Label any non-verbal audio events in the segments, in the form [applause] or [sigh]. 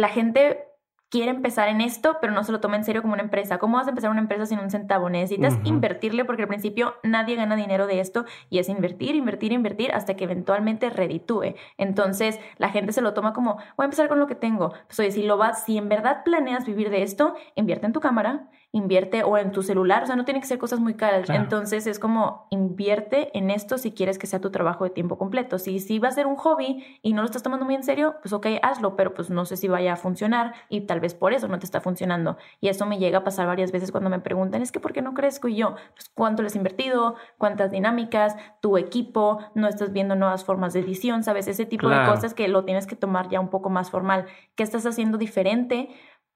la gente quiere empezar en esto, pero no se lo toma en serio como una empresa. ¿Cómo vas a empezar una empresa sin un centavo? Necesitas invertirle porque al principio nadie gana dinero de esto y es invertir, invertir, invertir hasta que eventualmente reditúe. Entonces la gente se lo toma como, voy a empezar con lo que tengo. Pues oye, si lo vas, si en verdad planeas vivir de esto, invierte en tu cámara, invierte o en tu celular, o sea, no tiene que ser cosas muy caras. Entonces es como invierte en esto si quieres que sea tu trabajo de tiempo completo. Si, si va a ser un hobby y no lo estás tomando muy en serio, pues ok, hazlo, pero pues no sé si vaya a funcionar y tal vez por eso no te está funcionando. Y eso me llega a pasar varias veces cuando me preguntan, es que ¿por qué no crezco? Y yo, pues cuánto les he invertido, cuántas dinámicas, tu equipo, no estás viendo nuevas formas de edición, ¿sabes? Ese tipo de cosas que lo tienes que tomar ya un poco más formal. ¿Qué estás haciendo diferente?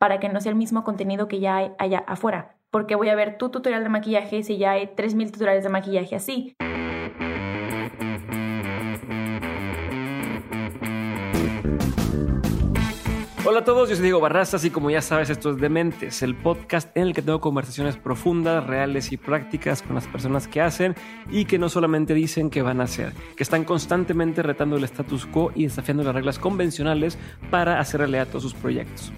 Para que no sea el mismo contenido que ya hay allá afuera. Porque voy a ver tu tutorial de maquillaje si ya hay 3.000 tutoriales de maquillaje así. Hola a todos, yo soy Diego Barrazas y como ya sabes esto es Dementes, el podcast en el que tengo conversaciones profundas, reales y prácticas con las personas que hacen y que no solamente dicen que van a hacer, que están constantemente retando el status quo y desafiando las reglas convencionales para hacer realidad todos sus proyectos.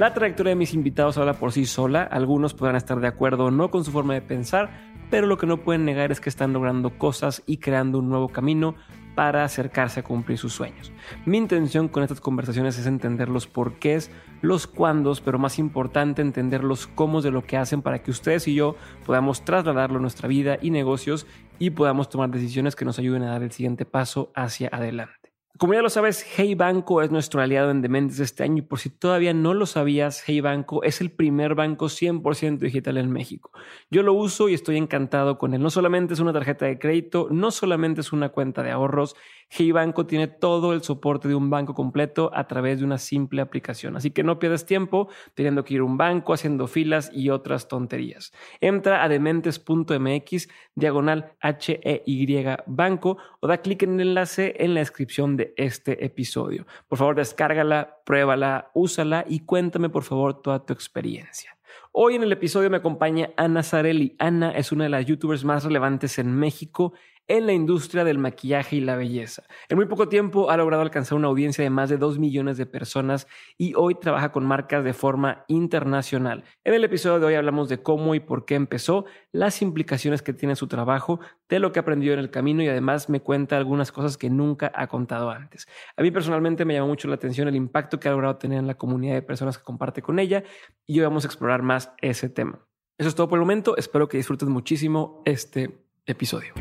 La trayectoria de mis invitados habla por sí sola, algunos podrán estar de acuerdo o no con su forma de pensar, pero lo que no pueden negar es que están logrando cosas y creando un nuevo camino para acercarse a cumplir sus sueños. Mi intención con estas conversaciones es entender los porqués, los cuándos, pero más importante entender los cómo de lo que hacen para que ustedes y yo podamos trasladarlo a nuestra vida y negocios y podamos tomar decisiones que nos ayuden a dar el siguiente paso hacia adelante. Como ya lo sabes, Hey Banco es nuestro aliado en Dementes este año y por si todavía no lo sabías, Hey Banco es el primer banco 100% digital en México. Yo lo uso y estoy encantado con él. No solamente es una tarjeta de crédito, no solamente es una cuenta de ahorros, Hey Banco tiene todo el soporte de un banco completo a través de una simple aplicación. Así que no pierdas tiempo teniendo que ir a un banco, haciendo filas y otras tonterías. Entra a dementes.mx, diagonal HEY banco o da clic en el enlace en la descripción de este episodio. Por favor, descárgala, pruébala, úsala y cuéntame por favor toda tu experiencia. Hoy en el episodio me acompaña Ana Zarelli. Ana es una de las youtubers más relevantes en México en la industria del maquillaje y la belleza. En muy poco tiempo ha logrado alcanzar una audiencia de más de 2 millones de personas y hoy trabaja con marcas de forma internacional. En el episodio de hoy hablamos de cómo y por qué empezó, las implicaciones que tiene su trabajo, de lo que aprendió en el camino y además me cuenta algunas cosas que nunca ha contado antes. A mí personalmente me llama mucho la atención el impacto que ha logrado tener en la comunidad de personas que comparte con ella y hoy vamos a explorar más ese tema. Eso es todo por el momento. Espero que disfruten muchísimo este episodio.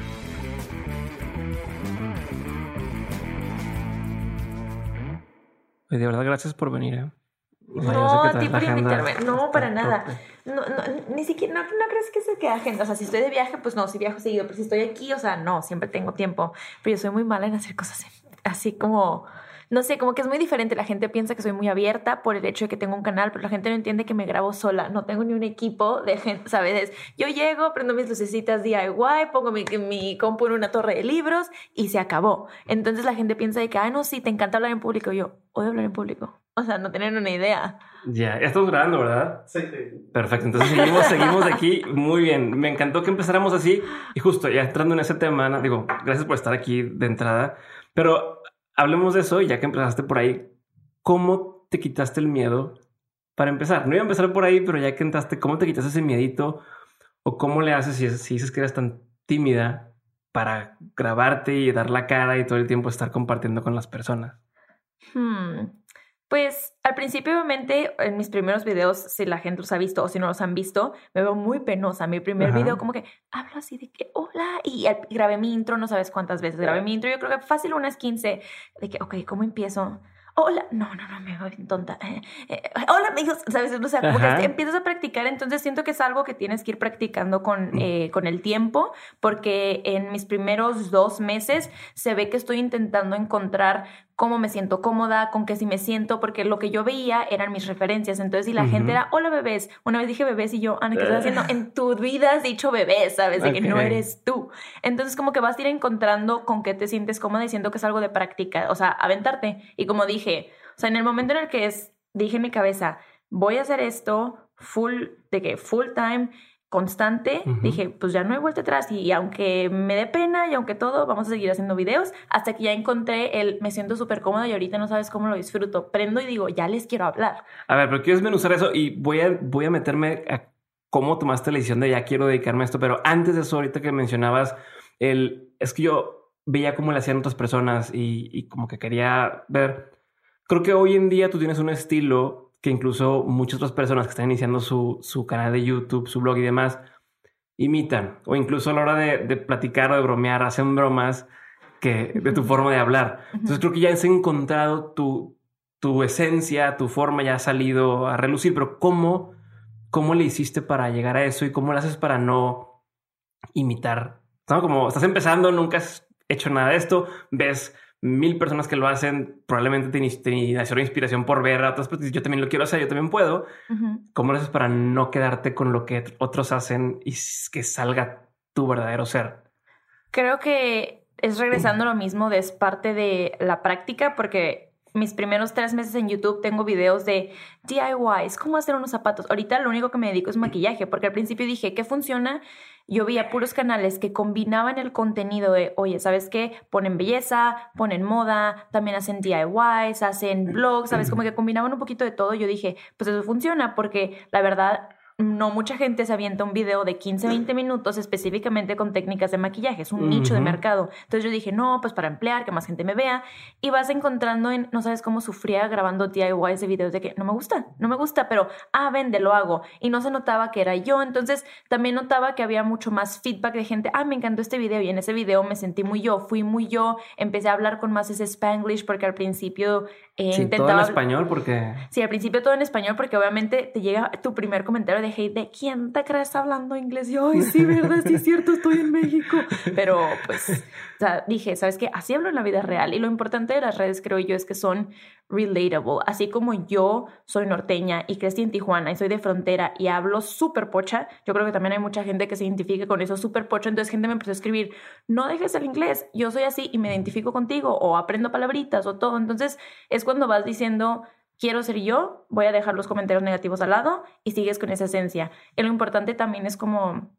De verdad, gracias por venir. ¿eh? no, a ti por invitarme. No, para nada. No, no, ni siquiera, no, no crees que se quede agenda. O sea, si estoy de viaje, pues no, si viajo seguido. Pero si estoy aquí, o sea, no, siempre tengo tiempo. Pero yo soy muy mala en hacer cosas así como no sé, como que es muy diferente. La gente piensa que soy muy abierta por el hecho de que tengo un canal, pero la gente no entiende que me grabo sola. No tengo ni un equipo de gente, ¿sabes? Yo llego, prendo mis lucecitas DIY, pongo mi, mi compu en una torre de libros y se acabó. Entonces la gente piensa de que, ah, no, sí, te encanta hablar en público. Yo, odio hablar en público. O sea, no tienen una idea. Ya, ya estamos grabando, ¿verdad? Sí, sí. Perfecto, entonces seguimos, seguimos de aquí. Muy bien, me encantó que empezáramos así. Y justo ya entrando en ese tema, digo, gracias por estar aquí de entrada. Pero hablemos de eso, ya que empezaste por ahí, ¿cómo te quitaste el miedo para empezar? No iba a empezar por ahí, pero ya que entraste, ¿cómo te quitaste ese miedito? ¿O cómo le haces si, dices que eres tan tímida para grabarte y dar la cara y todo el tiempo estar compartiendo con las personas? Hmm. Pues al principio, obviamente, en mis primeros videos, si la gente los ha visto o si no los han visto, me veo muy penosa. Mi primer video, como que hablo así de que hola, y, grabé mi intro, no sabes cuántas veces grabé mi intro. Yo creo que fácil unas 15 de que, ok, ¿cómo empiezo? hola, no, no, no, me voy tonta. Eh, eh, hola amigos, [laughs] ¿sabes? O sea, como que empiezas a practicar, entonces siento que es algo que tienes que ir practicando con, mm. eh, con el tiempo, porque en mis primeros dos meses se ve que estoy intentando encontrar cómo me siento cómoda, con qué sí me siento, porque lo que yo veía eran mis referencias. Entonces, si la gente era, hola bebés, una vez dije bebés y yo, Ana, ¿qué estás haciendo? En tu vida has dicho bebés, ¿sabes? De que no eres tú. Entonces, como que vas a ir encontrando con qué te sientes cómoda y siento que es algo de práctica, o sea, aventarte. Y como dije, o sea, en el momento en el que es, dije en mi cabeza, voy a hacer esto full, de que full time, constante, dije, pues ya no hay vuelta atrás y, aunque me dé pena y aunque todo, vamos a seguir haciendo videos hasta que ya encontré el me siento súper cómoda y ahorita no sabes cómo lo disfruto. Prendo y digo, ya les quiero hablar. A ver, pero quiero desmenuzar eso y voy a, voy a meterme a cómo tomaste la decisión de ya quiero dedicarme a esto, pero antes de eso, ahorita que mencionabas, el, es que yo veía cómo le hacían otras personas y, y como que quería ver, creo que hoy en día tú tienes un estilo que incluso muchas otras personas que están iniciando su, su canal de YouTube, su blog y demás, imitan. O incluso a la hora de, de platicar o de bromear, hacen bromas que, de tu forma de hablar. Entonces creo que ya has encontrado tu, tu esencia, tu forma ya ha salido a relucir, pero ¿cómo, ¿cómo le hiciste para llegar a eso y cómo lo haces para no imitar? Como estás empezando, nunca has hecho nada de esto, ves mil personas que lo hacen, probablemente te, te nació inspiración por ver a otras personas. Yo también lo quiero hacer, yo también puedo. ¿Cómo lo haces para no quedarte con lo que otros hacen y que salga tu verdadero ser? Creo que es regresando [clears throat] lo mismo, de es parte de la práctica, porque mis primeros tres meses en YouTube tengo videos de DIYs, cómo hacer unos zapatos. Ahorita lo único que me dedico es maquillaje, porque al principio dije, ¿qué funciona? yo veía puros canales que combinaban el contenido de, oye, ¿sabes qué? Ponen belleza, ponen moda, también hacen DIYs, hacen blogs, ¿sabes? Como que combinaban un poquito de todo. Yo dije, pues eso funciona porque la verdad no mucha gente se avienta un video de 15, 20 minutos específicamente con técnicas de maquillaje, es un nicho de mercado. Entonces yo dije, no, pues para emplear, que más gente me vea. Y vas encontrando en, no sabes cómo sufría grabando DIYs de videos de que no me gusta, no me gusta, pero, ah, vende, lo hago. Y no se notaba que era yo. Entonces también notaba que había mucho más feedback de gente, ah, me encantó este video. Y en ese video me sentí muy yo, fui muy yo, empecé a hablar con más ese spanglish porque al principio eh, sí, Todo en español porque... Sí, al principio todo en español porque obviamente te llega tu primer comentario de hate de ¿quién te crees hablando inglés? Y yo, ay, sí, verdad, sí es cierto, estoy en México. Pero pues, o sea, dije, ¿sabes qué? Así hablo en la vida real. Y lo importante de las redes, creo yo, es que son relatable. Así como yo soy norteña y crecí en Tijuana y soy de frontera y hablo súper pocha, yo creo que también hay mucha gente que se identifique con eso súper pocha. Entonces gente me empezó a escribir, no dejes el inglés, yo soy así y me identifico contigo o aprendo palabritas o todo. Entonces es cuando vas diciendo, quiero ser yo, voy a dejar los comentarios negativos al lado y sigues con esa esencia. Y lo importante también es como,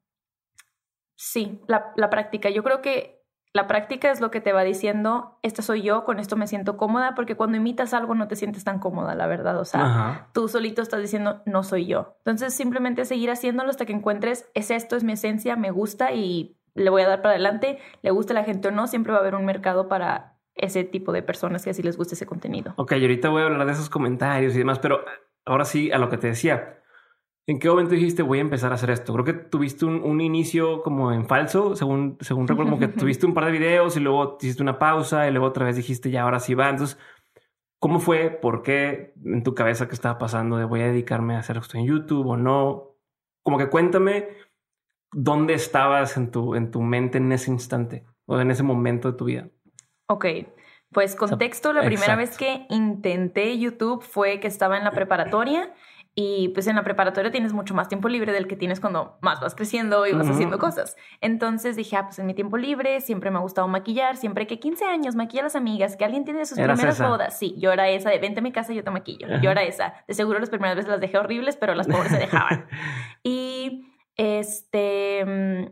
sí, la, la práctica. Yo creo que la práctica es lo que te va diciendo, esta soy yo, con esto me siento cómoda, porque cuando imitas algo no te sientes tan cómoda, la verdad. O sea, tú solito estás diciendo, no soy yo. Entonces, simplemente seguir haciéndolo hasta que encuentres, es esto, es mi esencia, me gusta y le voy a dar para adelante, le gusta a la gente o no, siempre va a haber un mercado para ese tipo de personas que así les guste ese contenido. Ok, y ahorita voy a hablar de esos comentarios y demás, pero ahora sí a lo que te decía. ¿En qué momento dijiste voy a empezar a hacer esto? Creo que tuviste un, inicio como en falso, según, según recuerdo, como que [laughs] tuviste un par de videos y luego hiciste una pausa y luego otra vez dijiste ya ahora sí va. Entonces, ¿cómo fue? ¿Por qué en tu cabeza que estaba pasando de voy a dedicarme a hacer esto en YouTube o no? Como que cuéntame dónde estabas en tu, en tu mente en ese instante o en ese momento de tu vida. Ok, pues contexto, la primera vez que intenté YouTube fue que estaba en la preparatoria y pues en la preparatoria tienes mucho más tiempo libre del que tienes cuando más vas creciendo y vas haciendo cosas. Entonces dije, ah, pues en mi tiempo libre siempre me ha gustado maquillar, siempre que 15 años maquilla a las amigas, que alguien tiene sus primeras bodas. Sí, yo era esa de vente a mi casa y yo te maquillo. Yo era esa. De seguro las primeras veces las dejé horribles, pero las pobres se [laughs] dejaban. y este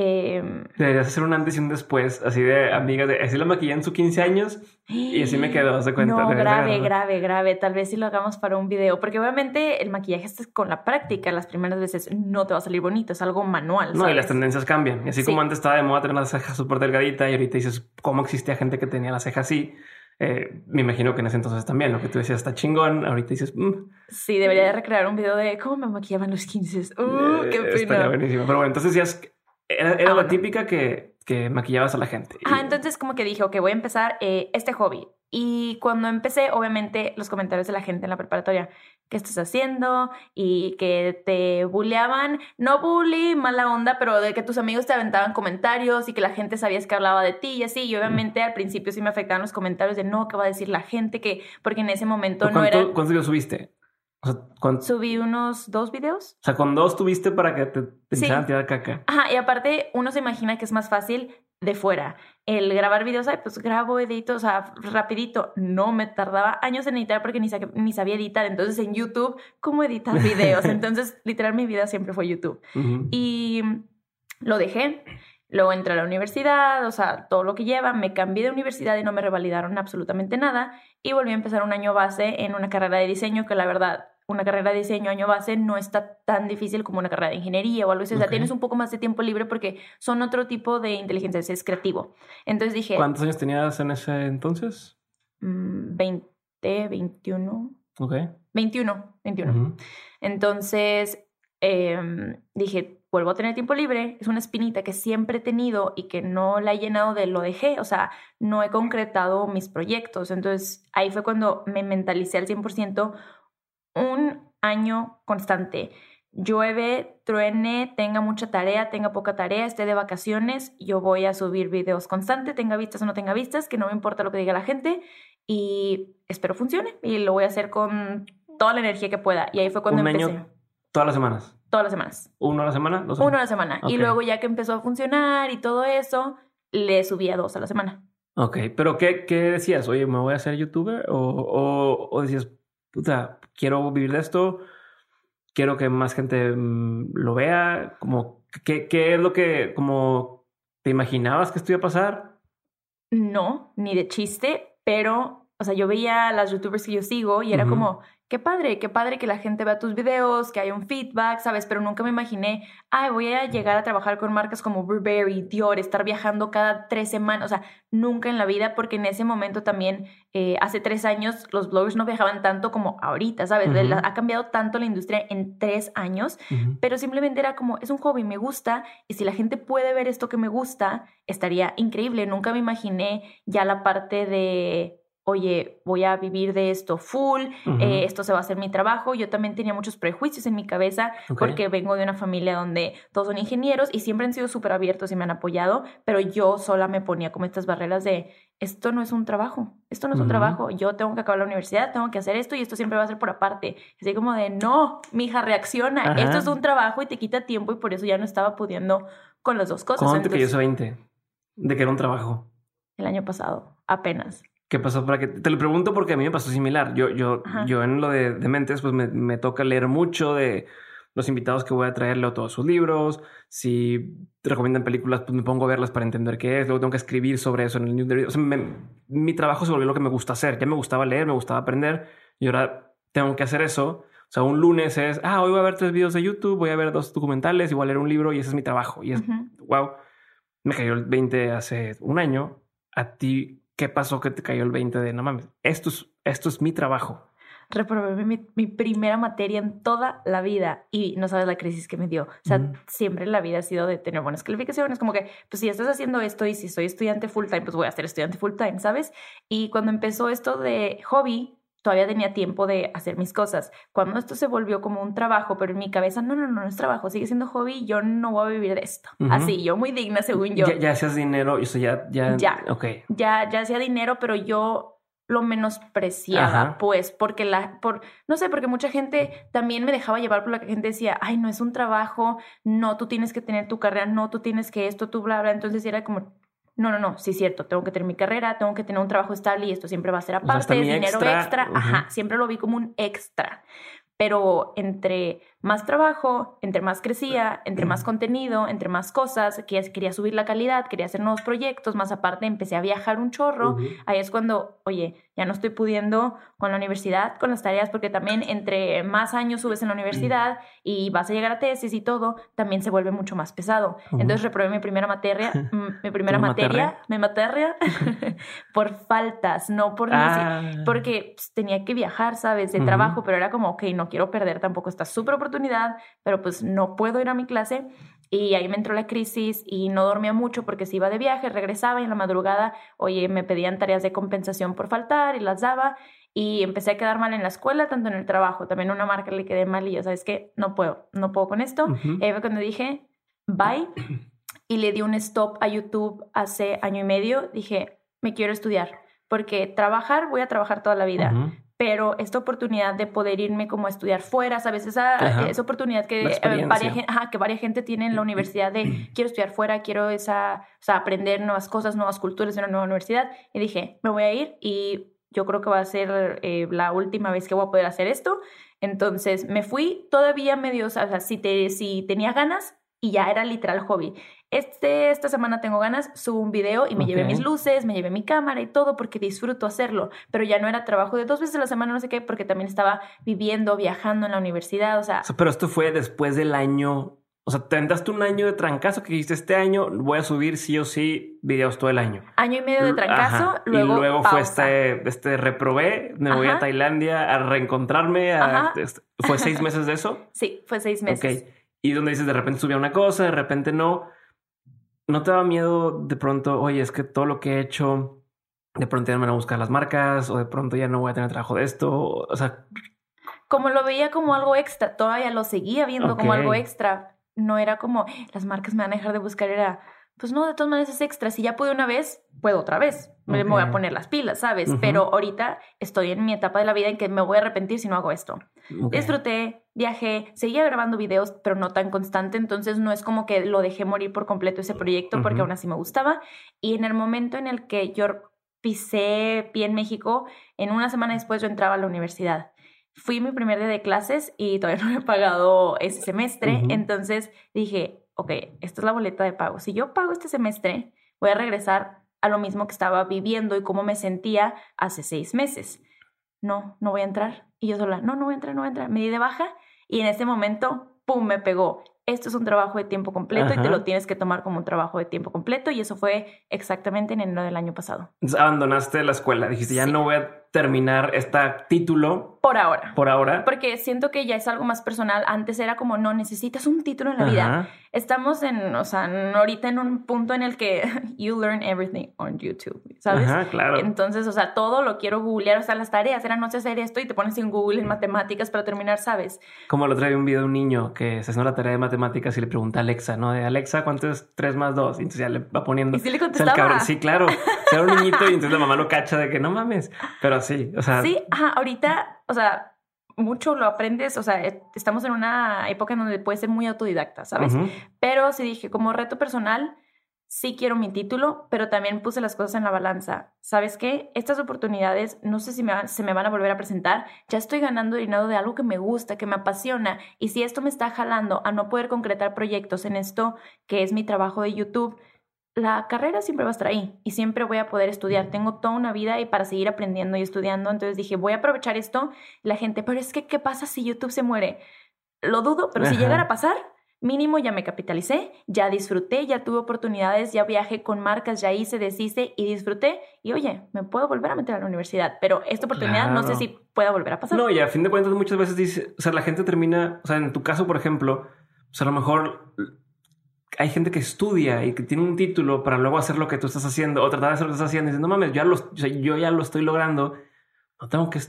Em, Deberías hacer un antes y un después, así de amigas, de, así la maquillé en sus 15 años y así me quedó, se cuenta. No, grave, grave, grave. Tal vez si lo hagamos para un video, porque obviamente el maquillaje es con la práctica. Las primeras veces no te va a salir bonito, es algo manual. No, y las tendencias cambian. Y así como antes estaba de moda tener la ceja súper delgadita y ahorita dices, ¿cómo existía gente que tenía la ceja así? Eh, me imagino que en ese entonces también lo que tú decías está chingón. Ahorita dices, mm". sí, debería de recrear un video de cómo me maquillaban los 15. Uh, qué eh, pena. buenísimo. Pero bueno, entonces decías era, era la típica que, que, maquillabas a la gente. Ah, entonces como que dije, ok, voy a empezar eh, este hobby. Y cuando empecé, obviamente, los comentarios de la gente en la preparatoria, ¿qué estás haciendo? Y que te bulleaban, no bully, mala onda, pero de que tus amigos te aventaban comentarios y que la gente sabías que hablaba de ti y así. Y obviamente al principio sí me afectaban los comentarios de no, ¿qué va a decir la gente? que Porque en ese momento no era... ¿Cuántos videos subiste? Subí unos dos videos. O sea, con dos tuviste para que te, te a tirar caca. Ajá, y aparte uno se imagina que es más fácil de fuera. el grabar videos, ay, pues grabo, edito, o sea, rapidito. No, me tardaba años en editar porque ni, ni sabía editar. Entonces en YouTube, ¿cómo editar [laughs] videos? Entonces, literal, mi vida siempre fue YouTube. Y lo dejé. Luego entré a la universidad, o sea, todo lo que lleva, me cambié de universidad y no me revalidaron absolutamente nada y volví a empezar un año base en una carrera de diseño que la verdad una carrera de diseño año base no está tan difícil como una carrera de ingeniería o algo así. O sea, tienes un poco más de tiempo libre porque son otro tipo de inteligencia, es creativo. Entonces dije... ¿Cuántos años tenías en ese entonces? 20, mm, 21. Ok. 21, 21. Entonces em, dije, vuelvo a tener tiempo libre, es una espinita que siempre he tenido y que no la he llenado de lo dejé, o sea, no he concretado mis proyectos. Entonces ahí fue cuando me mentalicé al 100% un año constante. Llueve, truene, tenga mucha tarea, tenga poca tarea, esté de vacaciones, yo voy a subir videos constante, tenga vistas o no tenga vistas, que no me importa lo que diga la gente y espero funcione y lo voy a hacer con toda la energía que pueda. Y ahí fue cuando un empecé. Año, todas las semanas. Todas las semanas. ¿Uno a la semana? Dos Uno a la semana. Y luego ya que empezó a funcionar y todo eso, le subía dos a la semana. Ok, pero ¿qué, qué decías? Oye, ¿me voy a hacer youtuber? O, o, o decías, puta, quiero vivir de esto, quiero que más gente mm, lo vea, como, ¿qué, ¿qué, es lo que, como, te imaginabas que esto iba a pasar? No, ni de chiste, pero, o sea, yo veía a las youtubers que yo sigo y era como, qué padre, qué padre que la gente vea tus videos, que haya un feedback, ¿sabes? Pero nunca me imaginé, ay, voy a llegar a trabajar con marcas como Burberry, Dior, estar viajando cada tres semanas, o sea, nunca en la vida, porque en ese momento también, eh, hace tres años, los bloggers no viajaban tanto como ahorita, ¿sabes? Ha cambiado tanto la industria en tres años, pero simplemente era como, es un hobby, me gusta, y si la gente puede ver esto que me gusta, estaría increíble. Nunca me imaginé ya la parte de oye, voy a vivir de esto full, eh, esto se va a hacer mi trabajo. Yo también tenía muchos prejuicios en mi cabeza porque vengo de una familia donde todos son ingenieros y siempre han sido súper abiertos y me han apoyado, pero yo sola me ponía como estas barreras de, esto no es un trabajo, esto no es un trabajo, yo tengo que acabar la universidad, tengo que hacer esto y esto siempre va a ser por aparte. Así como de, no, mi hija, reacciona, esto es un trabajo y te quita tiempo y por eso ya no estaba pudiendo con las dos cosas. ¿Cuándo te 20? De que era un trabajo. El año pasado, apenas. ¿Qué pasó para que te lo pregunto porque a mí me pasó similar. Yo, yo, yo en lo de, de mentes, pues me, me, toca leer mucho de los invitados que voy a traer, leo todos sus libros. Si recomiendan películas, pues me pongo a verlas para entender qué es. Luego tengo que escribir sobre eso en el newsletter. O sea, mi trabajo se volvió lo que me gusta hacer. Ya me gustaba leer, me gustaba aprender y ahora tengo que hacer eso. O sea, un lunes es, ah, hoy voy a ver tres videos de YouTube, voy a ver dos documentales y voy a leer un libro y ese es mi trabajo. Y es, wow, me cayó el 20 hace un año. A ti, ¿Qué pasó que te cayó el 20 de no mames? Esto es, esto es mi trabajo. Reprobé mi, primera materia en toda la vida y no sabes la crisis que me dio. O sea, siempre en la vida ha sido de tener buenas calificaciones, como que, pues si estás haciendo esto y si soy estudiante full time, pues voy a ser estudiante full time, ¿sabes? Y cuando empezó esto de hobby, todavía tenía tiempo de hacer mis cosas. Cuando esto se volvió como un trabajo, pero en mi cabeza, no, no, no, no es trabajo, sigue siendo hobby, yo no voy a vivir de esto. Así, yo muy digna según yo. Ya, ya hacías dinero, eso ya, ya, ya, ok. Ya, ya hacía dinero, pero yo lo menospreciaba, pues, porque la, por, no sé, porque mucha gente también me dejaba llevar por la que gente decía, ay, no es un trabajo, no, tú tienes que tener tu carrera, no, tú tienes que esto, tú bla, bla, entonces era como, no, no, no, sí es cierto, tengo que tener mi carrera, tengo que tener un trabajo estable y esto siempre va a ser aparte, dinero extra, ajá, siempre lo vi como un extra. Pero entre más trabajo, entre más crecía, entre más contenido, entre más cosas, que quería subir la calidad, quería hacer nuevos proyectos, más aparte empecé a viajar un chorro, ahí es cuando, oye, ya no estoy pudiendo con la universidad, con las tareas, porque también entre más años subes en la universidad y vas a llegar a tesis y todo, también se vuelve mucho más pesado. Entonces reprobé mi primera materia, [laughs] mi primera materia, mi materia, [laughs] [laughs] por faltas, no por ah. porque pues, tenía que viajar, ¿sabes? De trabajo, pero era como, ok, no quiero perder tampoco esta súper oportunidad, pero pues no puedo ir a mi clase. Y ahí me entró la crisis y no dormía mucho porque se iba de viaje, regresaba y en la madrugada, oye, me pedían tareas de compensación por faltar y las daba. Y empecé a quedar mal en la escuela, tanto en el trabajo. También una marca le quedé mal y yo, ¿sabes qué? No puedo, no puedo con esto. Y ahí fue cuando dije, bye. Y le di un stop a YouTube hace año y medio. Dije, me quiero estudiar porque trabajar, voy a trabajar toda la vida pero esta oportunidad de poder irme como a estudiar fuera, ¿sabes? Esa, esa oportunidad que eh, varias, que varias gente tiene en la universidad de [clears throat] quiero estudiar fuera, quiero esa, o sea, aprender nuevas cosas, nuevas culturas en una nueva universidad. Y dije, me voy a ir y yo creo que va a ser eh, la última vez que voy a poder hacer esto. Entonces me fui todavía medio, o sea, si, te, si tenía ganas y ya era literal hobby. Este, esta semana tengo ganas, subo un video y me llevé mis luces, me llevé mi cámara y todo porque disfruto hacerlo, pero ya no era trabajo de dos veces a la semana, no sé qué, porque también estaba viviendo, viajando en la universidad, o sea... pero esto fue después del año, o sea, te entraste un año de trancazo que dijiste este año voy a subir sí o sí videos todo el año. Año y medio de trancazo, luego Y luego fue este, este reprobé, me voy a Tailandia a reencontrarme, este, ¿fue seis meses de eso? [laughs] Sí, fue seis meses. Ok, y donde dices de repente subía una cosa, de repente no ¿No te daba miedo de pronto, oye, es que todo lo que he hecho, de pronto ya me van a buscar las marcas o de pronto ya no voy a tener trabajo de esto? O sea... Como lo veía como algo extra, todavía lo seguía viendo como algo extra. No era como, las marcas me van a dejar de buscar, era, pues no, de todas maneras es extra. Si ya pude una vez, puedo otra vez. Me voy a poner las pilas, ¿sabes? Pero ahorita estoy en mi etapa de la vida en que me voy a arrepentir si no hago esto. Disfruté, viajé, seguía grabando videos, pero no tan constante. Entonces no es como que lo dejé morir por completo ese proyecto porque aún así me gustaba. Y en el momento en el que yo pisé pie en México, en una semana después yo entraba a la universidad fui mi primer día de clases y todavía [laughs] no he pagado ese semestre. Entonces dije, ok, esta es la boleta de pago. Si yo pago este semestre, voy a regresar a lo mismo que estaba viviendo y cómo me sentía hace seis meses. No, no voy a entrar. Y yo sola, no, no voy a entrar, no voy a entrar. Me di de baja y en ese momento, ¡pum!, me pegó. Esto es un trabajo de tiempo completo y te lo tienes que tomar como un trabajo de tiempo completo. Y eso fue exactamente en enero del año pasado. abandonaste la escuela, dijiste, ya no voy a terminar este título. Por ahora. Por ahora. Porque siento que ya es algo más personal. Antes era como, no, necesitas un título en la vida. Estamos en, o sea, ahorita en un punto en el que [laughs] you learn everything on YouTube, ¿sabes? Ajá, claro. Entonces, o sea, todo lo quiero googlear, o sea, las tareas eran no sé hacer esto y te pones en Google en matemáticas para terminar, ¿sabes? Como lo trae un video de un niño que se hace una tarea de matemáticas y le pregunta a Alexa, ¿no? De Alexa, ¿cuánto es 3 más 2? Y entonces ya le va poniendo. Y sí le contestaba. sí, claro. Era un niñito y entonces la mamá lo cacha de que no mames. Pero sí, o sea. Sí, ajá, ahorita, o sea, mucho lo aprendes, o sea, eh, estamos en una época en donde puedes ser muy autodidacta, ¿sabes? Pero sí dije, como reto personal, sí quiero mi título, pero también puse las cosas en la balanza. ¿Sabes qué? Estas oportunidades no sé si me se me van a volver a presentar. Ya estoy ganando dinero de algo que me gusta, que me apasiona. Y si esto me está jalando a no poder concretar proyectos en esto que es mi trabajo de YouTube, la carrera siempre va a estar ahí y siempre voy a poder estudiar. Tengo toda una vida y para seguir aprendiendo y estudiando. Entonces dije, voy a aprovechar esto. La gente, pero es que, ¿qué pasa si YouTube se muere? Lo dudo, pero si llegara a pasar, mínimo ya me capitalicé, ya disfruté, ya tuve oportunidades, ya viajé con marcas, ya hice, deshice y disfruté. Y oye, me puedo volver a meter a la universidad, pero esta oportunidad no sé si pueda volver a pasar. No, y a fin de cuentas muchas veces dice, o sea, la gente termina, o sea, en tu caso, por ejemplo, o sea, a lo mejor hay gente que estudia y que tiene un título para luego hacer lo que tú estás haciendo o tratar de hacer lo que estás haciendo y no mames, ya lo, yo ya lo estoy logrando. No tengo que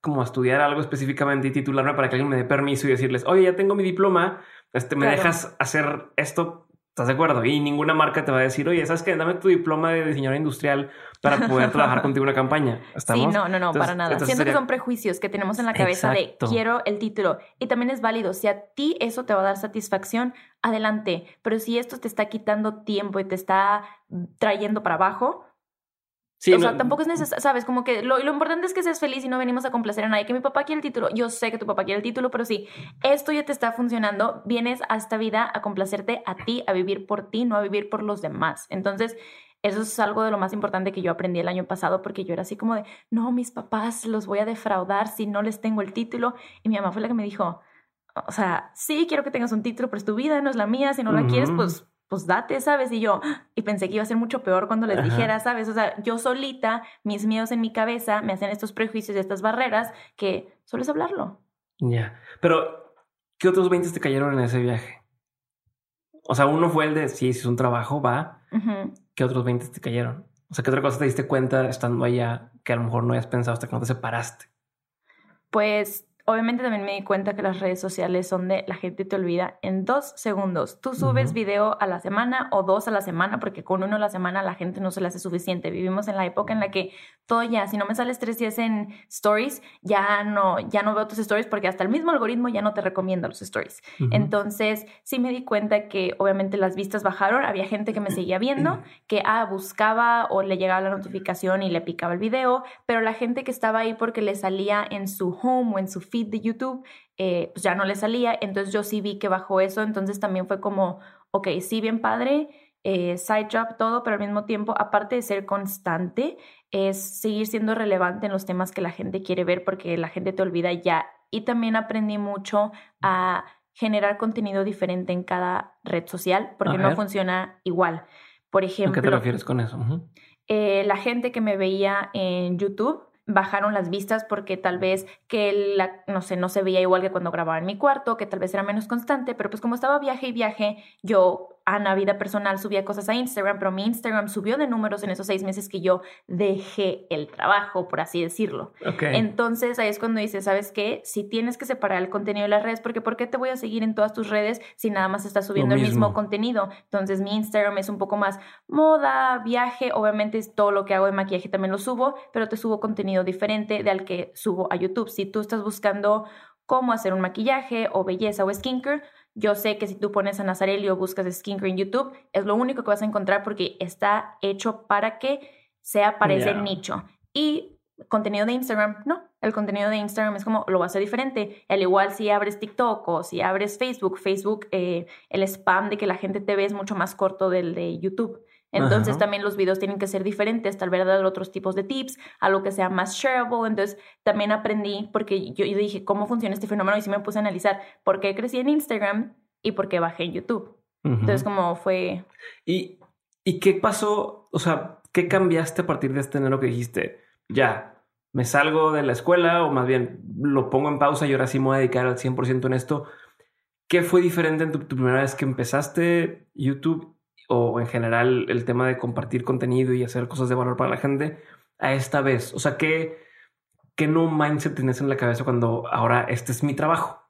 como estudiar algo específicamente y titularme para que alguien me dé permiso y decirles, oye, ya tengo mi diploma, este, me dejas hacer esto ¿Estás de acuerdo? Y ninguna marca te va a decir, oye, ¿sabes qué? Dame tu diploma de diseñador industrial para poder trabajar [laughs] contigo una campaña. ¿Estamos? Sí, no, no, no, para nada. Siento que son prejuicios que tenemos en la cabeza de quiero el título. Y también es válido. Si a ti eso te va a dar satisfacción, adelante. Pero si esto te está quitando tiempo y te está trayendo para abajo, o sea, tampoco es necesario, sabes, como que lo, lo, importante es que seas feliz y no venimos a complacer a nadie. Que mi papá quiere el título, yo sé que tu papá quiere el título, pero sí, esto ya te está funcionando, vienes a esta vida a complacerte a ti, a vivir por ti, no a vivir por los demás. Entonces, eso es algo de lo más importante que yo aprendí el año pasado porque yo era así como de, no, mis papás los voy a defraudar si no les tengo el título. Y mi mamá fue la que me dijo, o sea, sí, quiero que tengas un título, pero es tu vida, no es la mía, si no la quieres, pues pues date, ¿sabes? Y yo, y pensé que iba a ser mucho peor cuando les dijera, ¿sabes? O sea, yo solita, mis miedos en mi cabeza me hacen estos prejuicios y estas barreras que solo es hablarlo. Ya, pero ¿qué otros 20 te cayeron en ese viaje? O sea, uno fue el de, sí, si es un trabajo, va. ¿Qué otros 20 te cayeron? O sea, ¿qué otra cosa te diste cuenta estando allá que a lo mejor no habías pensado hasta que no te separaste? Pues obviamente también me di cuenta que las redes sociales son de la gente te olvida en dos segundos. Tú subes video a la semana o dos a la semana porque con uno a la semana la gente no se le hace suficiente. Vivimos en la época en la que todo ya, si no me sales tres días en stories, ya no, ya no veo tus stories porque hasta el mismo algoritmo ya no te recomienda los stories. Entonces, sí me di cuenta que obviamente las vistas bajaron. Había gente que me seguía viendo, [clears throat] que ah, buscaba o le llegaba la notificación y le picaba el video, pero la gente que estaba ahí porque le salía en su home o en su feed de YouTube, eh, pues ya no le salía. Entonces yo sí vi que bajó eso. Entonces también fue como, ok, sí, bien padre, eh, side job, todo, pero al mismo tiempo, aparte de ser constante, es seguir siendo relevante en los temas que la gente quiere ver porque la gente te olvida ya. Y también aprendí mucho a generar contenido diferente en cada red social porque no funciona igual. Por ejemplo, ¿A qué te refieres con eso? Eh, la gente que me veía en YouTube bajaron las vistas porque tal vez que la, no sé, no se veía igual que cuando grababa en mi cuarto, que tal vez era menos constante, pero pues como estaba viaje y viaje, yo a vida personal subía cosas a Instagram, pero mi Instagram subió de números en esos seis meses que yo dejé el trabajo, por así decirlo. Entonces ahí es cuando dices, ¿sabes qué? Si tienes que separar el contenido de las redes, porque ¿por qué te voy a seguir en todas tus redes si nada más estás subiendo el mismo contenido? Entonces mi Instagram es un poco más moda, viaje, obviamente es todo lo que hago de maquillaje también lo subo, pero te subo contenido diferente del que subo a YouTube. Si tú estás buscando cómo hacer un maquillaje o belleza o skincare, yo sé que si tú pones a Nazarelli o buscas skincare en YouTube, es lo único que vas a encontrar porque está hecho para que sea para ese nicho. Y contenido de Instagram, no. El contenido de Instagram es como lo va a hacer diferente. Al igual si abres TikTok o si abres Facebook, Facebook, eh, el spam de que la gente te ve es mucho más corto del de YouTube. Entonces también los videos tienen que ser diferentes, tal vez dar otros tipos de tips, algo que sea más shareable. Entonces también aprendí, porque yo, dije, ¿cómo funciona este fenómeno? Y sí me puse a analizar por qué crecí en Instagram y por qué bajé en YouTube. Entonces como fue... ¿Y, ¿Y qué pasó? O sea, ¿qué cambiaste a partir de este enero que dijiste? Ya, me salgo de la escuela o más bien lo pongo en pausa y ahora sí me voy a dedicar al 100% en esto. ¿Qué fue diferente en tu, tu primera vez que empezaste YouTube o en general el tema de compartir contenido y hacer cosas de valor para la gente a esta vez? O sea, ¿qué, qué no mindset tienes en la cabeza cuando ahora este es mi trabajo?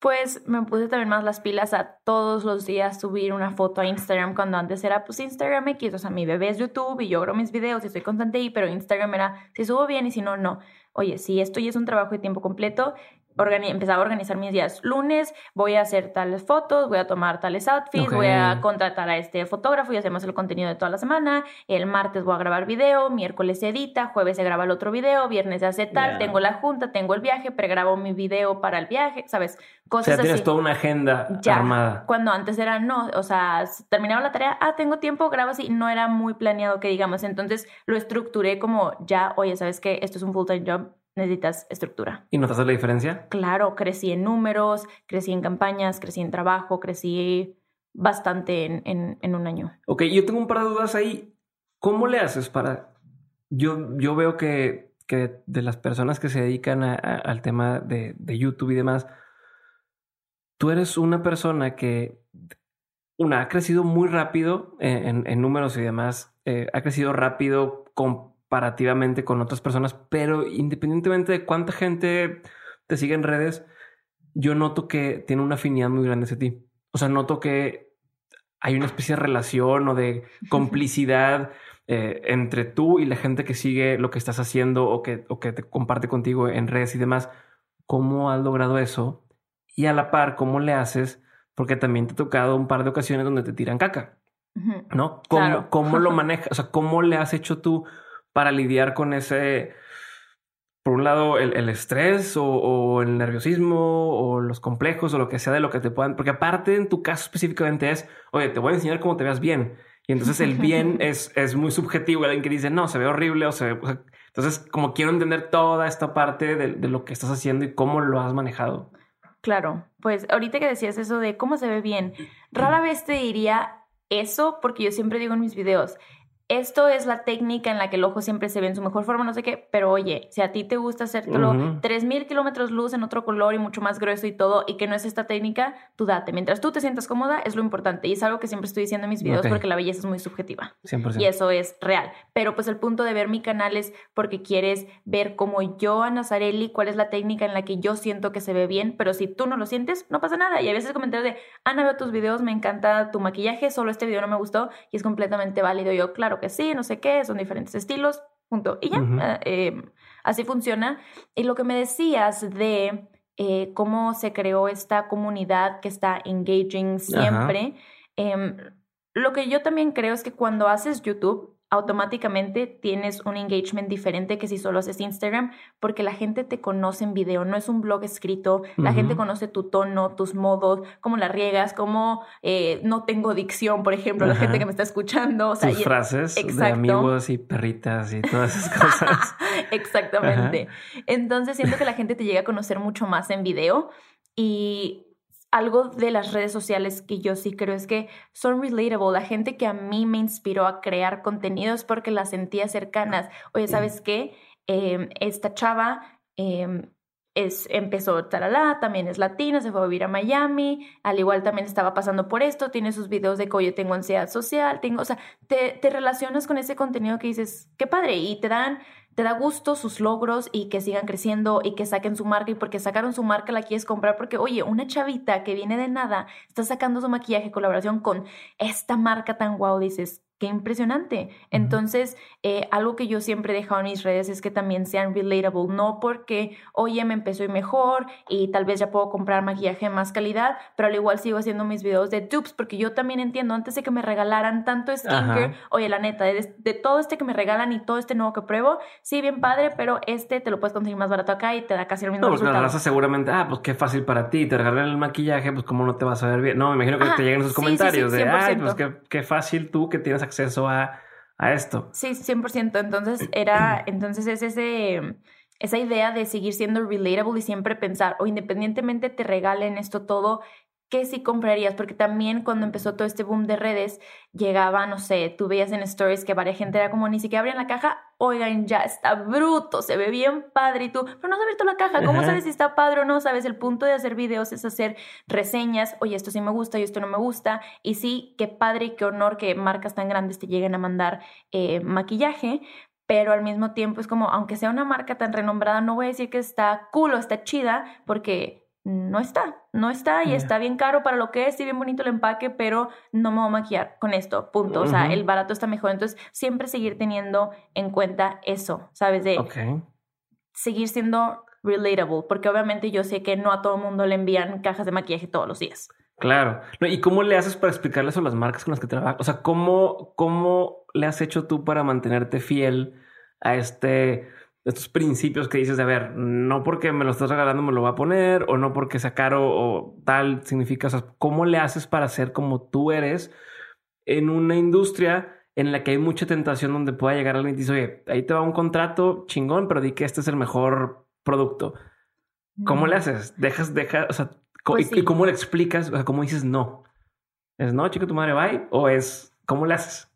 Pues me puse también más las pilas a todos los días subir una foto a Instagram cuando antes era pues Instagram X, o sea, mi bebé es YouTube y yo grabo mis videos y estoy constante ahí, pero Instagram era si subo bien y si no, no. Oye, si esto ya es un trabajo de tiempo completo, empezaba a organizar mis días. Lunes voy a hacer tales fotos, voy a tomar tales outfits, voy a contratar a este fotógrafo y hacemos el contenido de toda la semana. El martes voy a grabar video, miércoles se edita, jueves se graba el otro video, viernes se hace tal, tengo la junta, tengo el viaje, pregrabo mi video para el viaje, ¿sabes? Cosas o sea, tienes toda una agenda armada. Cuando antes era no, o sea, terminaba la tarea, ah, tengo tiempo, grabo así, no era muy planeado que digamos. Entonces lo estructuré como ya, oye, ¿sabes qué? Esto es un full-time job, necesitas estructura. ¿Y notas la diferencia? Claro, crecí en números, crecí en campañas, crecí en trabajo, crecí bastante en, en, un año. Ok, yo tengo un par de dudas ahí. ¿Cómo le haces para...? Yo, yo veo que, que de las personas que se dedican al tema de, de, YouTube y demás, tú eres una persona que, una, ha crecido muy rápido en, en números y demás, eh, ha crecido rápido con comparativamente con otras personas, pero independientemente de cuánta gente te sigue en redes, yo noto que tiene una afinidad muy grande hacia ti. O sea, noto que hay una especie de relación o de [laughs] complicidad eh, entre tú y la gente que sigue lo que estás haciendo o que, o que te comparte contigo en redes y demás. ¿Cómo has logrado eso? Y a la par, ¿cómo le haces? Porque también te ha tocado un par de ocasiones donde te tiran caca. ¿No? ¿Cómo, ¿Cómo lo [laughs] manejas? O sea, ¿cómo le has hecho tú para lidiar con ese, por un lado, el, estrés o, el nerviosismo o los complejos o lo que sea de lo que te puedan, porque aparte en tu caso específicamente es, oye, te voy a enseñar cómo te veas bien. Y entonces el bien [laughs] es, es muy subjetivo. Alguien que dice, no, se ve horrible o se ve... entonces, como quiero entender toda esta parte de, de lo que estás haciendo y cómo lo has manejado. Claro, pues ahorita que decías eso de cómo se ve bien, rara vez te diría eso porque yo siempre digo en mis videos, esto es la técnica en la que el ojo siempre se ve en su mejor forma, no sé qué, pero oye, si a ti te gusta hacértelo uh 3000 kilómetros luz en otro color y mucho más grueso y todo, y que no es esta técnica, tú date. Mientras tú te sientas cómoda, es lo importante. Y es algo que siempre estoy diciendo en mis videos porque la belleza es muy subjetiva. 100%. Y eso es real. Pero pues el punto de ver mi canal es porque quieres ver como yo, Ana Zarelli, cuál es la técnica en la que yo siento que se ve bien, pero si tú no lo sientes, no pasa nada. Y a veces comentarios de, Ana, veo tus videos, me encanta tu maquillaje, solo este video no me gustó y es completamente válido. Yo, claro que sí, no sé qué, son diferentes estilos, punto. Y ya, eh, em, así funciona. Y lo que me decías de eh, cómo se creó esta comunidad que está engaging siempre, em, lo que yo también creo es que cuando haces YouTube, automáticamente tienes un engagement diferente que si solo haces Instagram, porque la gente te conoce en video, no es un blog escrito, la gente conoce tu tono, tus modos, cómo la riegas, cómo eh, no tengo dicción, por ejemplo, la gente que me está escuchando. O sea, Tus frases de amigos y perritas y todas esas cosas. [laughs] Exactamente. Entonces siento que la gente te llega a conocer mucho más en video y algo de las redes sociales que yo sí creo es que son relatable. La gente que a mí me inspiró a crear contenidos porque las sentía cercanas. Oye, ¿sabes qué? Em, esta chava em, es, empezó talala, también es latina, se fue a vivir a Miami, al igual también estaba pasando por esto, tiene sus videos de que yo tengo ansiedad social, tengo, o sea, te, te relacionas con ese contenido que dices, qué padre, y te dan te da gusto sus logros y que sigan creciendo y que saquen su marca y porque sacaron su marca la quieres comprar porque, oye, una chavita que viene de nada está sacando su maquillaje colaboración con esta marca tan guau, dices, Qué impresionante. Entonces, eh, algo que yo siempre he dejado en mis redes es que también sean relatable, no porque, oye, me empezó mejor y tal vez ya puedo comprar maquillaje de más calidad, pero al igual sigo haciendo mis videos de dupes porque yo también entiendo, antes de que me regalaran tanto skincare, oye, la neta, de, todo este que me regalan y todo este nuevo que pruebo, sí, bien padre, pero este te lo puedes conseguir más barato acá y te da casi el mismo no, pues la raza seguramente, ah, pues qué fácil para ti, te regalan el maquillaje, pues cómo no te vas a ver bien. No, me imagino que te lleguen esos comentarios de, ay, pues qué, qué fácil tú que tienes acceso a, a esto. Sí, 100%. Entonces era, [clears throat] entonces es ese, esa idea de seguir siendo relatable y siempre pensar, o independientemente te regalen esto todo, ¿qué sí comprarías? Porque también cuando empezó todo este boom de redes, llegaba, no sé, tú veías en stories que varias gente era como ni siquiera abrían la caja, oigan, ya está bruto, se ve bien padre y tú, pero no has abierto la caja, ¿cómo sabes si está padre o no? Sabes, el punto de hacer videos es hacer reseñas, oye, esto sí me gusta y esto no me gusta, y sí, qué padre y qué honor que marcas tan grandes te lleguen a mandar eh, maquillaje, pero al mismo tiempo es como, aunque sea una marca tan renombrada, no voy a decir que está cool o está chida, porque no está, no está y está bien caro para lo que es y bien bonito el empaque, pero no me voy a maquillar con esto, punto. O sea, el barato está mejor. Entonces, siempre seguir teniendo en cuenta eso, ¿sabes? De seguir siendo relatable, porque obviamente yo sé que no a todo el mundo le envían cajas de maquillaje todos los días. Claro. ¿Y cómo le haces para explicarles a las marcas con las que trabajas? O sea, ¿cómo, ¿cómo le has hecho tú para mantenerte fiel a este estos principios que dices de, a ver, no porque me lo estás regalando me lo va a poner, o no porque sea caro o tal, significa, o sea, ¿cómo le haces para ser como tú eres en una industria en la que hay mucha tentación donde pueda llegar alguien y dice, oye, ahí te va un contrato chingón, pero di que este es el mejor producto. ¿Cómo le haces? Dejas, dejar, o sea, pues ¿y, cómo le explicas? O sea, ¿cómo dices no? ¿Es no, chica, tu madre, bye? ¿O es, cómo le haces?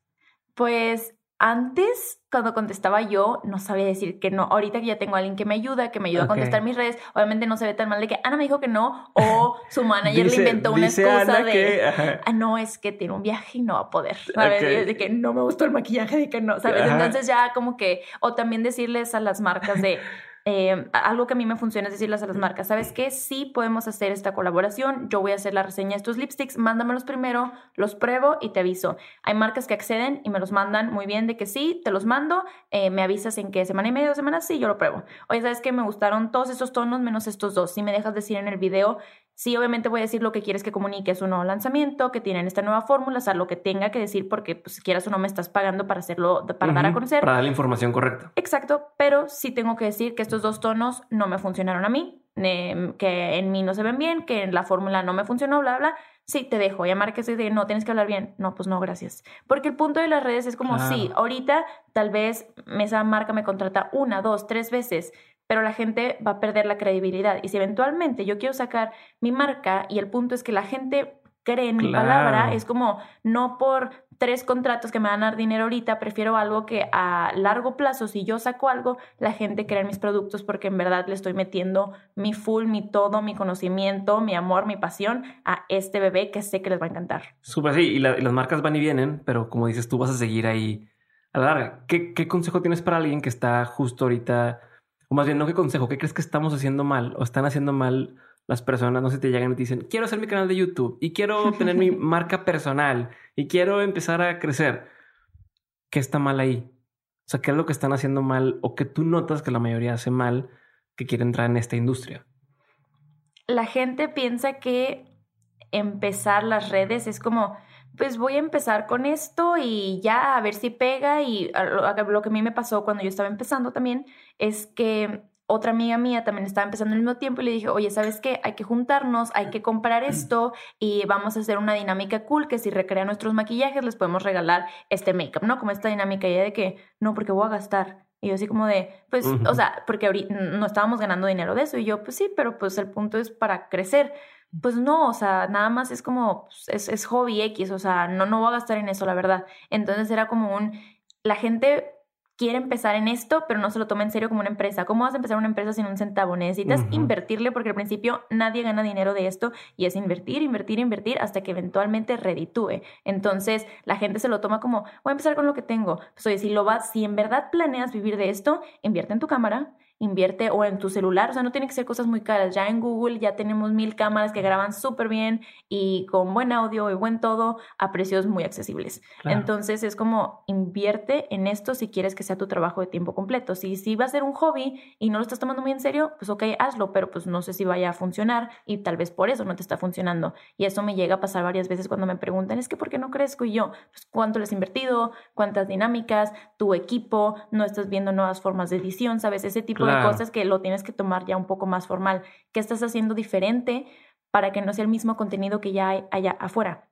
Pues antes, cuando contestaba yo, no sabía decir que no. Ahorita que ya tengo a alguien que me ayuda, que me ayuda a contestar mis redes, obviamente no se ve tan mal de que Ana me dijo que no, o su manager le inventó una excusa de, ah, no, es que tiene un viaje y no va a poder, [laughs] ¿sabes? De que no me gustó el maquillaje, de que no, ¿sabes? Entonces ya como que, o también decirles a las marcas de, eh, algo que a mí me funciona es decirles a las marcas, ¿sabes qué? Sí podemos hacer esta colaboración, yo voy a hacer la reseña de estos lipsticks, mándamelos primero, los pruebo y te aviso. Hay marcas que acceden y me los mandan muy bien de que sí, te los mando, eh, me avisas en qué semana y media, dos semanas, sí, yo lo pruebo. Oye, ¿sabes qué? Me gustaron todos estos tonos menos estos dos. Si me dejas decir en el video Sí, obviamente voy a decir lo que quieres que comunique es un nuevo lanzamiento, que tienen esta nueva fórmula, o sea, lo que tenga que decir porque pues, quieras o no me estás pagando para hacerlo, para dar a conocer. Para dar la información correcta. Exacto, pero sí tengo que decir que estos dos tonos no me funcionaron a mí, que en mí no se ven bien, que en la fórmula no me funcionó, bla, bla. Sí, te dejo, ya marques de no, tienes que hablar bien. No, pues no, gracias. Porque el punto de las redes es como, sí, ahorita tal vez esa marca me contrata una, dos, tres veces, pero la gente va a perder la credibilidad. Y si eventualmente yo quiero sacar mi marca y el punto es que la gente cree en mi palabra, es como no por tres contratos que me van a dar dinero ahorita, prefiero algo que a largo plazo, si yo saco algo, la gente crea en mis productos porque en verdad le estoy metiendo mi full, mi todo, mi conocimiento, mi amor, mi pasión a este bebé que sé que les va a encantar. Súper, sí, y, las marcas van y vienen, pero como dices, tú vas a seguir ahí a la larga. ¿Qué, ¿Qué consejo tienes para alguien que está justo ahorita? O más bien, no qué consejo, ¿qué crees que estamos haciendo mal o están haciendo mal las personas, no sé, te llegan y te dicen, quiero hacer mi canal de YouTube y quiero tener mi [laughs] marca personal y quiero empezar a crecer. ¿Qué está mal ahí? O sea, ¿qué es lo que están haciendo mal o que tú notas que la mayoría hace mal que quiere entrar en esta industria? La gente piensa que empezar las redes es como, pues voy a empezar con esto y ya a ver si pega y lo que a mí me pasó cuando yo estaba empezando también es que otra amiga mía también estaba empezando al mismo tiempo y le dije, oye, ¿sabes qué? Hay que juntarnos, hay que comprar esto y vamos a hacer una dinámica cool que si recrea nuestros maquillajes les podemos regalar este make-up, ¿no? Como esta dinámica ya de que, no, porque voy a gastar. Y yo así como de, pues, o sea, porque ahorita no estábamos ganando dinero de eso. Y yo, pues sí, pero pues el punto es para crecer. Pues no, o sea, nada más es como, pues, es, es hobby X, o sea, no, no voy a gastar en eso, la verdad. Entonces era como un, la gente quiere empezar en esto, pero no se lo toma en serio como una empresa. ¿Cómo vas a empezar una empresa sin un centavo? Necesitas invertirle porque al principio nadie gana dinero de esto y es invertir, invertir, invertir hasta que eventualmente reditúe. Entonces la gente se lo toma como, voy a empezar con lo que tengo. Pues oye, si lo vas, si en verdad planeas vivir de esto, invierte en tu cámara, invierte o en tu celular, o sea, no tiene que ser cosas muy caras. Ya en Google ya tenemos mil cámaras que graban súper bien y con buen audio y buen todo a precios muy accesibles. Entonces es como invierte en esto si quieres que sea tu trabajo de tiempo completo. Si, si va a ser un hobby y no lo estás tomando muy en serio, pues ok, hazlo, pero pues no sé si vaya a funcionar y tal vez por eso no te está funcionando. Y eso me llega a pasar varias veces cuando me preguntan, es que ¿por qué no crezco? Y yo, pues ¿cuánto les he invertido? ¿Cuántas dinámicas? ¿Tu equipo? ¿No estás viendo nuevas formas de edición? ¿Sabes? Ese tipo de cosas que lo tienes que tomar ya un poco más formal. ¿Qué estás haciendo diferente para que no sea el mismo contenido que ya hay allá afuera?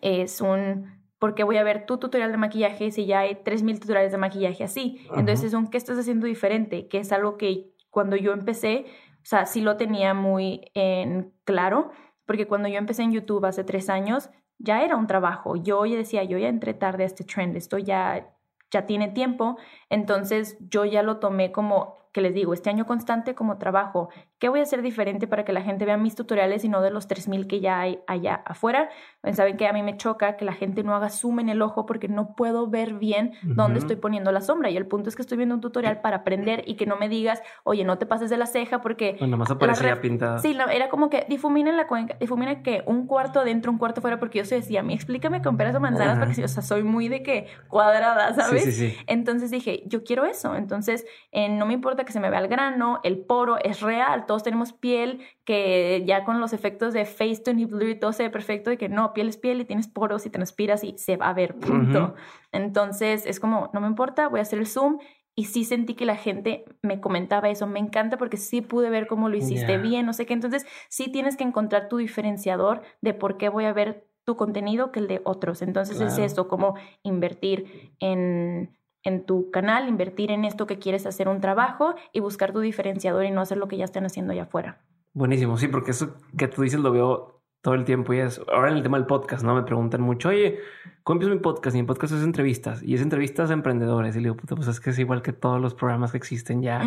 Es un ¿por qué voy a ver tu tutorial de maquillaje si ya hay 3.000 tutoriales de maquillaje así? Entonces es un ¿qué estás haciendo diferente? Que es algo que cuando yo empecé, o sea, sí lo tenía muy en claro, porque cuando yo empecé en YouTube hace tres años, ya era un trabajo. Yo ya decía, yo ya entré tarde a este trend, esto ya, ya tiene tiempo, entonces yo ya lo tomé como que les digo, este año constante como trabajo, ¿qué voy a hacer diferente para que la gente vea mis tutoriales y no de los 3.000 que ya hay allá afuera? Pues, saben que a mí me choca que la gente no haga zoom en el ojo porque no puedo ver bien dónde estoy poniendo la sombra. Y el punto es que estoy viendo un tutorial para aprender y que no me digas, oye, no te pases de la ceja porque... Bueno, más aparecía pintada. Sí, era como que difumina la cuenca, difumina que un cuarto adentro, un cuarto fuera, porque yo se decía, a mí explícame con peras o manzanas, porque o sea, soy muy de que cuadrada, ¿sabes? Sí, sí, sí. Entonces dije, yo quiero eso. Entonces, eh, no me importa que se me vea el grano, el poro es real, todos tenemos piel que ya con los efectos de Facetune y Blue y todo se ve perfecto de que no, piel es piel y tienes poros y transpiras y se va a ver, punto. Entonces es como, no me importa, voy a hacer el zoom y sí sentí que la gente me comentaba eso, me encanta porque sí pude ver cómo lo hiciste bien, no sé qué, entonces sí tienes que encontrar tu diferenciador de por qué voy a ver tu contenido que el de otros. Entonces es eso, como invertir en en tu canal, invertir en esto que quieres hacer un trabajo y buscar tu diferenciador y no hacer lo que ya están haciendo allá afuera. Buenísimo, sí, porque eso que tú dices lo veo todo el tiempo y es ahora en el tema del podcast, ¿no? Me preguntan mucho, oye, ¿cómo empiezo mi podcast? Y mi podcast es entrevistas y es entrevistas a emprendedores. Y le digo, puta, pues es que es igual que todos los programas que existen ya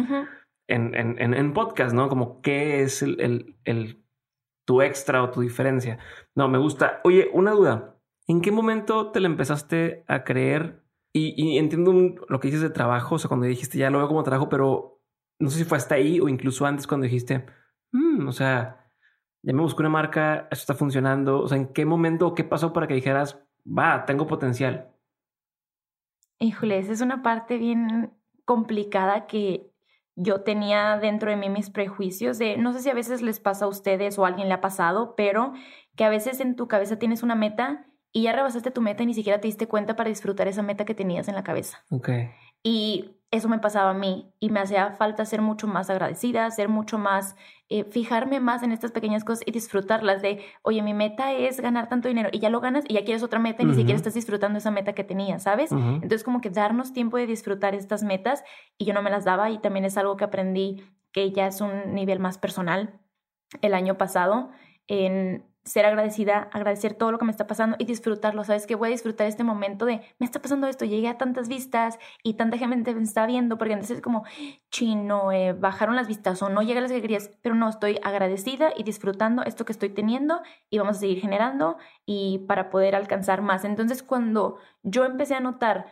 en, en, en, podcast, ¿no? Como qué es el, el, el, tu extra o tu diferencia. No, me gusta. Oye, una duda. ¿En qué momento te le empezaste a creer y, entiendo lo que dices de trabajo, o sea, cuando dijiste ya lo veo como trabajo, pero no sé si fue hasta ahí o incluso antes cuando dijiste, mm, o sea, ya me busco una marca, esto está funcionando, o sea, ¿en qué momento o qué pasó para que dijeras, va, tengo potencial? Híjole, esa es una parte bien complicada que yo tenía dentro de mí mis prejuicios de, no sé si a veces les pasa a ustedes o a alguien le ha pasado, pero que a veces en tu cabeza tienes una meta y ya rebasaste tu meta y ni siquiera te diste cuenta para disfrutar esa meta que tenías en la cabeza. Okay. Y eso me pasaba a mí y me hacía falta ser mucho más agradecida, ser mucho más, eh, fijarme más en estas pequeñas cosas y disfrutarlas de, oye, mi meta es ganar tanto dinero y ya lo ganas y ya quieres otra meta y ni siquiera estás disfrutando esa meta que tenías, ¿sabes? Entonces como que darnos tiempo de disfrutar estas metas y yo no me las daba y también es algo que aprendí que ya es un nivel más personal el año pasado en ser agradecida, agradecer todo lo que me está pasando y disfrutarlo. Sabes que voy a disfrutar este momento de me está pasando esto, llegué a tantas vistas y tanta gente me está viendo, porque entonces es como chino, eh, bajaron las vistas o no llegan las que pero no, estoy agradecida y disfrutando esto que estoy teniendo y vamos a seguir generando y para poder alcanzar más. Entonces, cuando yo empecé a notar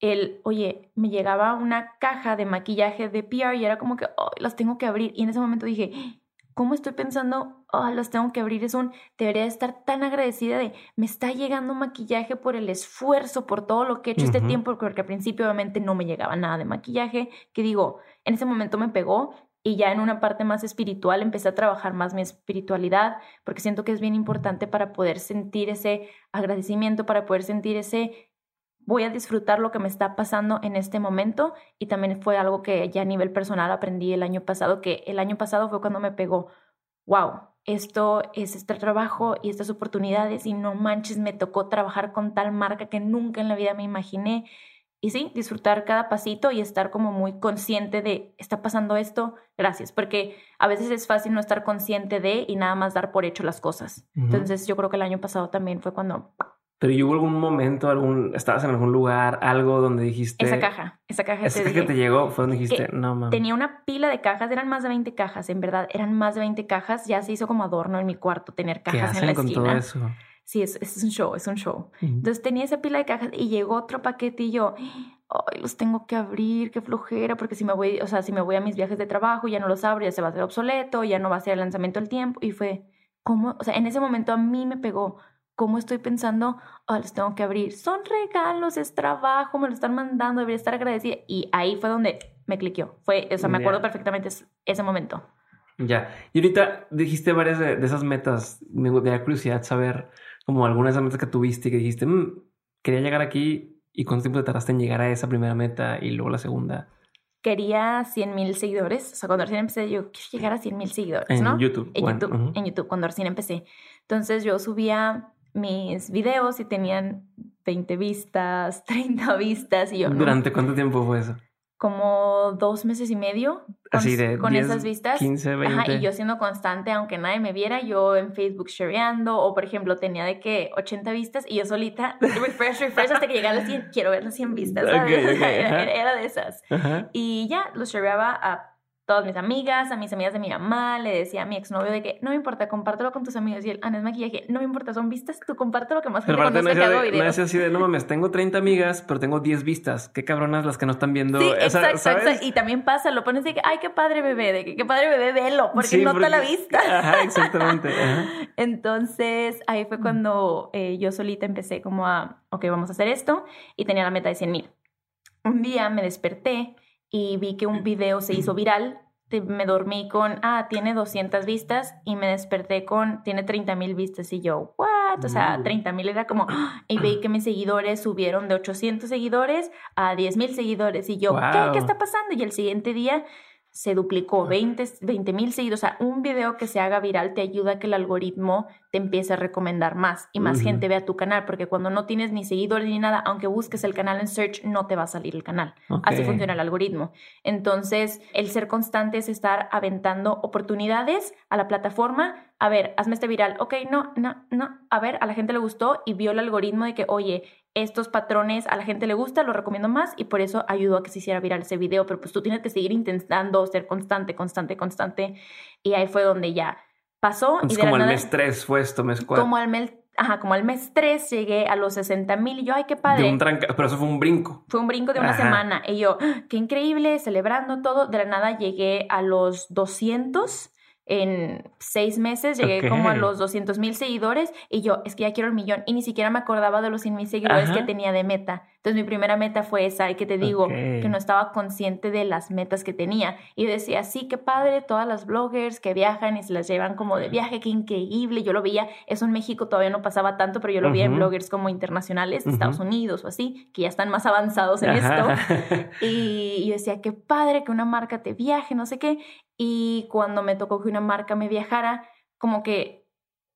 el, oye, me llegaba una caja de maquillaje de PR y era como que, oh, las tengo que abrir. Y en ese momento dije, ¿cómo estoy pensando? Oh, las tengo que abrir. Es un, debería estar tan agradecida de, me está llegando maquillaje por el esfuerzo, por todo lo que he hecho este tiempo, porque al principio obviamente no me llegaba nada de maquillaje, que digo, en ese momento me pegó y ya en una parte más espiritual empecé a trabajar más mi espiritualidad, porque siento que es bien importante para poder sentir ese agradecimiento, para poder sentir ese voy a disfrutar lo que me está pasando en este momento y también fue algo que ya a nivel personal aprendí el año pasado, que el año pasado fue cuando me pegó, wow, esto es este trabajo y estas oportunidades y no manches, me tocó trabajar con tal marca que nunca en la vida me imaginé. Y sí, disfrutar cada pasito y estar como muy consciente de, está pasando esto, gracias, porque a veces es fácil no estar consciente de y nada más dar por hecho las cosas. Entonces yo creo que el año pasado también fue cuando pero hubo algún momento, algún, estabas en algún lugar, algo donde dijiste. Esa caja, esa caja. Esa que te llegó fue donde dijiste, no mames. Tenía una pila de cajas, eran más de 20 cajas, en verdad, eran más de 20 cajas. Ya se hizo como adorno en mi cuarto tener cajas en la con todo eso? Sí, es, es un show, es un show. Entonces tenía esa pila de cajas y llegó otro paquete y yo, ay, los tengo que abrir, qué flojera, porque si me voy, o sea, si me voy a mis viajes de trabajo, ya no los abro, ya se va a hacer obsoleto, ya no va a ser el lanzamiento del tiempo. Y fue, ¿cómo? O sea, en ese momento a mí me pegó cómo estoy pensando, oh, los tengo que abrir. Son regalos, es trabajo, me lo están mandando, debería estar agradecida. Y ahí fue donde me cliqueó. Fue, o sea, me acuerdo perfectamente ese momento. Ya. Y ahorita dijiste varias de, esas metas. Me da curiosidad saber como algunas de esas metas que tuviste y que dijiste, mm, quería llegar aquí y cuánto tiempo te tardaste en llegar a esa primera meta y luego la segunda. Quería 100 mil seguidores. O sea, cuando recién empecé, yo quiero llegar a 100 mil seguidores, en YouTube. En YouTube. En YouTube, cuando recién empecé. Entonces yo subía mis videos y tenían 20 vistas, [laughs] 30 vistas y yo... ¿Durante cuánto tiempo fue eso? Como dos meses y medio. Con, Así de Con esas vistas. 15, 20. Ajá, y yo siendo constante, aunque nadie me viera, yo en Facebook shareando, o por ejemplo tenía de que 80 vistas y yo solita, [laughs] refresh, refresh hasta que llegara a las 100, quiero ver las 100 vistas, [laughs] era, de esas. Y ya, los shareaba a todas mis amigas, a mis amigas de mi mamá, le decía a mi exnovio de que no me importa, compártelo con tus amigos. Y él, Ana, es maquillaje, no me importa, son vistas, tú compártelo que más gente conozca no que hago videos. No es así de, no [laughs] mames, tengo 30 amigas, pero tengo 10 vistas. Qué cabronas las que no están viendo. Sí, exacto, exacto. Y también pasa, lo pones de que, ay, qué padre bebé, de que qué padre bebé, velo, porque nota la vista. Ajá, exactamente. [laughs] Entonces, ahí fue cuando eh, yo solita empecé como a, ok, vamos a hacer esto, y tenía la meta de 100 mil. Un día me desperté y vi que un video se hizo viral. Me dormí con, ah, tiene 200 vistas y me desperté con, tiene 30 mil vistas y yo, what? O sea, 30 mil era como, [gasps] y vi que mis seguidores subieron de 800 seguidores a 10 mil seguidores y yo, ¿qué? ¿qué está pasando? Y el siguiente día se duplicó 20 mil seguidores. O sea, un video que se haga viral te ayuda a que el algoritmo te empiece a recomendar más y más gente vea tu canal, porque cuando no tienes ni seguidores ni nada, aunque busques el canal en search, no te va a salir el canal. Así funciona el algoritmo. Entonces, el ser constante es estar aventando oportunidades a la plataforma. A ver, hazme este viral. Ok, no, no, no. A ver, a la gente le gustó y vio el algoritmo de que, oye, estos patrones a la gente le gusta, lo recomiendo más y por eso ayudó a que se hiciera viral ese video, pero pues tú tienes que seguir intentando ser constante, constante, constante y ahí fue donde ya pasó. Es como el mes 3 fue esto, mes 4. Como al mes, ajá, como al mes 3 llegué a los 60 mil y yo, ay, qué padre. De un pero eso fue un brinco. Fue un brinco de una semana y yo, ah, qué increíble, celebrando todo, de la nada llegué a los 200 en seis meses llegué como a los 200 mil seguidores y yo, es que ya quiero el millón y ni siquiera me acordaba de los 100 mil seguidores que tenía de meta. Entonces mi primera meta fue esa y que te digo que no estaba consciente de las metas que tenía. Y decía, sí, qué padre, todas las bloggers que viajan y se las llevan como de viaje, qué increíble. Yo lo veía, eso en México todavía no pasaba tanto, pero yo lo veía en bloggers como internacionales de Estados Unidos o así, que ya están más avanzados en esto. [laughs] y yo decía, qué padre que una marca te viaje, no sé qué. Y cuando me tocó que una marca me viajara, como que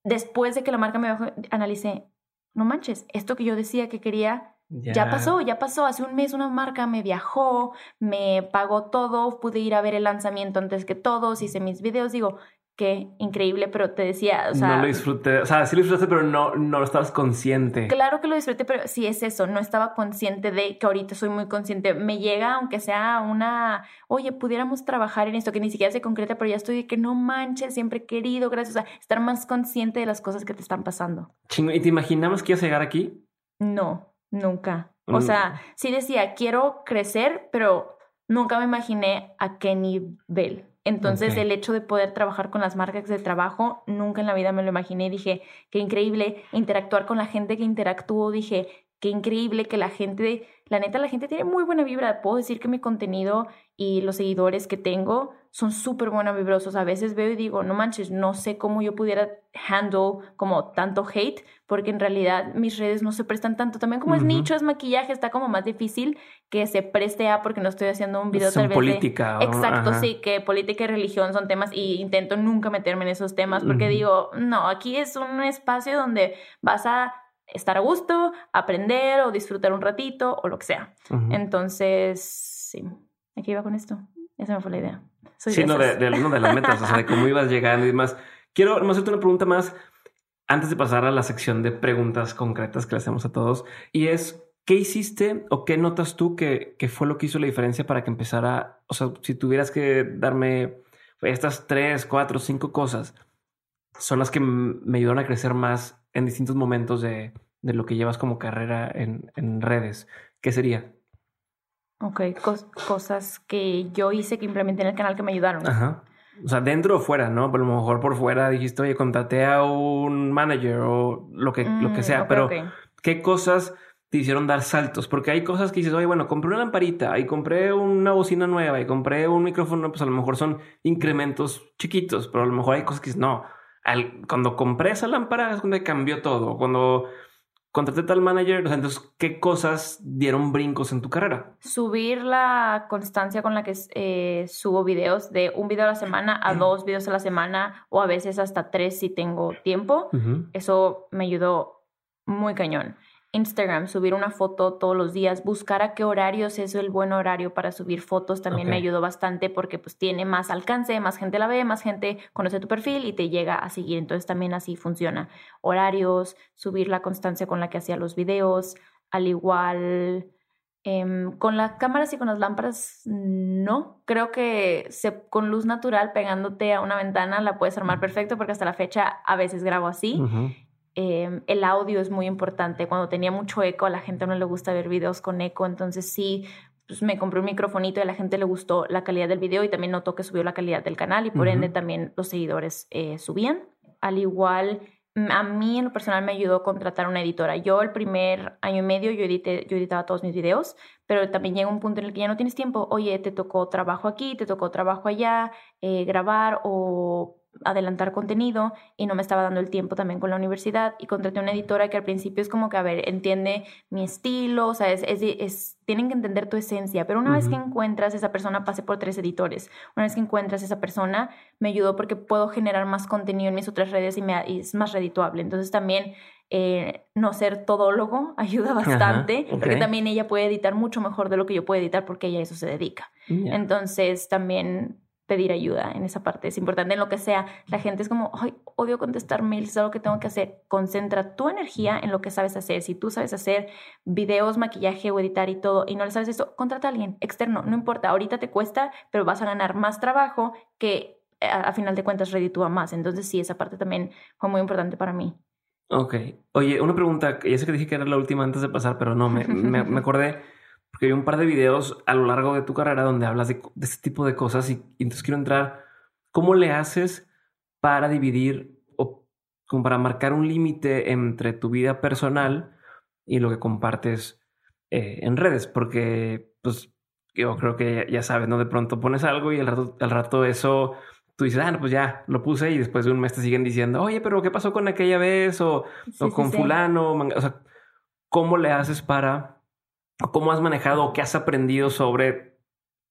después de que la marca me viajó, analicé, no manches, esto que yo decía que quería, ya. pasó, ya pasó. Hace un mes una marca me viajó, me pagó todo, pude ir a ver el lanzamiento antes que todos, hice mis videos, digo, qué increíble, pero te decía, o sea... No lo disfruté, o sea, sí lo disfrutaste, pero no, no estabas consciente. Claro que lo disfruté, pero sí es eso, no estaba consciente de que ahorita soy muy consciente. Me llega, aunque sea una, oye, pudiéramos trabajar en esto, que ni siquiera se concreta, pero ya estoy de que no manches, siempre he querido, gracias, o sea, estar más consciente de las cosas que te están pasando. Chingo, ¿y te imaginabas que ibas a llegar aquí? No, nunca. O Mm. sea, sí decía, quiero crecer, pero nunca me imaginé a qué nivel. Entonces, el hecho de poder trabajar con las marcas de trabajo, nunca en la vida me lo imaginé. Dije, qué increíble interactuar con la gente que interactúo. Dije, qué increíble que la gente, la neta, la gente tiene muy buena vibra. Puedo decir que mi contenido y los seguidores que tengo son súper buena vibrosos. A veces veo y digo, no manches, no sé cómo yo pudiera handle como tanto hate, porque en realidad mis redes no se prestan tanto. También como es Ujú. nicho, es maquillaje, está como más difícil que se preste a porque no estoy haciendo un video Son tal vez política, de... Exacto, ajá. sí, que política y religión son temas y intento nunca meterme en esos temas porque Ujú. digo, no, aquí es un espacio donde vas a estar a gusto, aprender o disfrutar un ratito o lo que sea. Entonces, sí, aquí iba con esto. Esa me fue la idea. Soy Sí, de no, de, de, no, de las metas, o sea, de cómo [laughs] ibas llegando y demás. Quiero hacerte una pregunta más antes de pasar a la sección de preguntas concretas que le hacemos a todos. Y es, ¿qué hiciste o qué notas tú que, que fue lo que hizo la diferencia para que empezara? O sea, si tuvieras que darme estas tres, cuatro, cinco cosas, son las que me ayudaron a crecer más en distintos momentos de, de lo que llevas como carrera en, en redes. ¿Qué sería? Ok, cos- cosas que yo hice que implementé en el canal que me ayudaron. Ajá. O sea, dentro o fuera, ¿no? Por lo mejor por fuera dijiste, oye, contraté a un manager o lo que, lo que Mm, sea, pero. ¿qué cosas te hicieron dar saltos? Porque hay cosas que dices, oye, bueno, compré una lamparita y compré una bocina nueva y compré un micrófono, pues a lo mejor son incrementos chiquitos, pero a lo mejor hay cosas que dices, no, al- cuando compré esa lámpara es donde cambió todo. Cuando contraté tal manager, o sea, entonces, ¿qué cosas dieron brincos en tu carrera? Subir la constancia con la que eh, subo videos de un video a la semana a dos videos a la semana o a veces hasta tres si tengo tiempo. Eso me ayudó muy cañón. Instagram, subir una foto todos los días, buscar a qué horarios es el buen horario para subir fotos también me ayudó bastante porque pues tiene más alcance, más gente la ve, más gente conoce tu perfil y te llega a seguir. Entonces también así funciona. Horarios, subir la constancia con la que hacía los videos, al igual em, con las cámaras y con las lámparas, no. Creo que se, con luz natural pegándote a una ventana la puedes armar perfecto porque hasta la fecha a veces grabo así. Eh, el audio es muy importante. Cuando tenía mucho eco, a la gente no le gusta ver videos con eco, entonces sí, pues me compré un microfonito y a la gente le gustó la calidad del video y también notó que subió la calidad del canal y por ende también los seguidores eh, subían. Al igual, mm, a mí en lo personal me ayudó contratar una editora. Yo el primer año y medio yo, edité, yo editaba todos mis videos, pero también llega un punto en el que ya no tienes tiempo. Oye, te tocó trabajo aquí, te tocó trabajo allá, eh, grabar o adelantar contenido y no me estaba dando el tiempo también con la universidad. Y contraté una editora que al principio es como que, a ver, entiende mi estilo, o sea, es, es, es- tienen que entender tu esencia, pero una vez que encuentras esa persona, pasé por tres editores, una vez que encuentras esa persona, me ayudó porque puedo generar más contenido en mis otras redes y, me, y es más redituable. Entonces también eh, no ser todólogo [laughs] ayuda bastante, porque también ella puede editar mucho mejor de lo que yo puedo editar porque ella a eso se dedica. Entonces también pedir ayuda en esa parte es importante en lo que sea. La gente es como, ay, odio contestar mails, es algo que tengo que hacer. Concentra tu energía en lo que sabes hacer. Si tú sabes hacer videos, maquillaje o editar y todo y no le sabes esto, contrata a alguien externo, no importa, ahorita te cuesta, pero vas a ganar más trabajo que eh, a, final de cuentas reditúa más. Entonces sí, esa parte también fue muy importante para mí. Ok. Oye, una pregunta. Ya sé que dije que era la última antes de pasar, pero no, me, me acordé porque hay un par de videos a lo largo de tu carrera donde hablas de, de este tipo de cosas y, y entonces quiero entrar. ¿Cómo le haces para dividir o como para marcar un límite entre tu vida personal y lo que compartes eh, en redes? Porque, pues, yo creo que ya, sabes, ¿no? De pronto pones algo y al rato, al rato eso tú dices, ah, no, pues ya lo puse y después de un mes te siguen diciendo, oye, pero ¿qué pasó con aquella vez? O, Sí, o con sí. fulano, o sea, ¿cómo le haces para, cómo has manejado o qué has aprendido sobre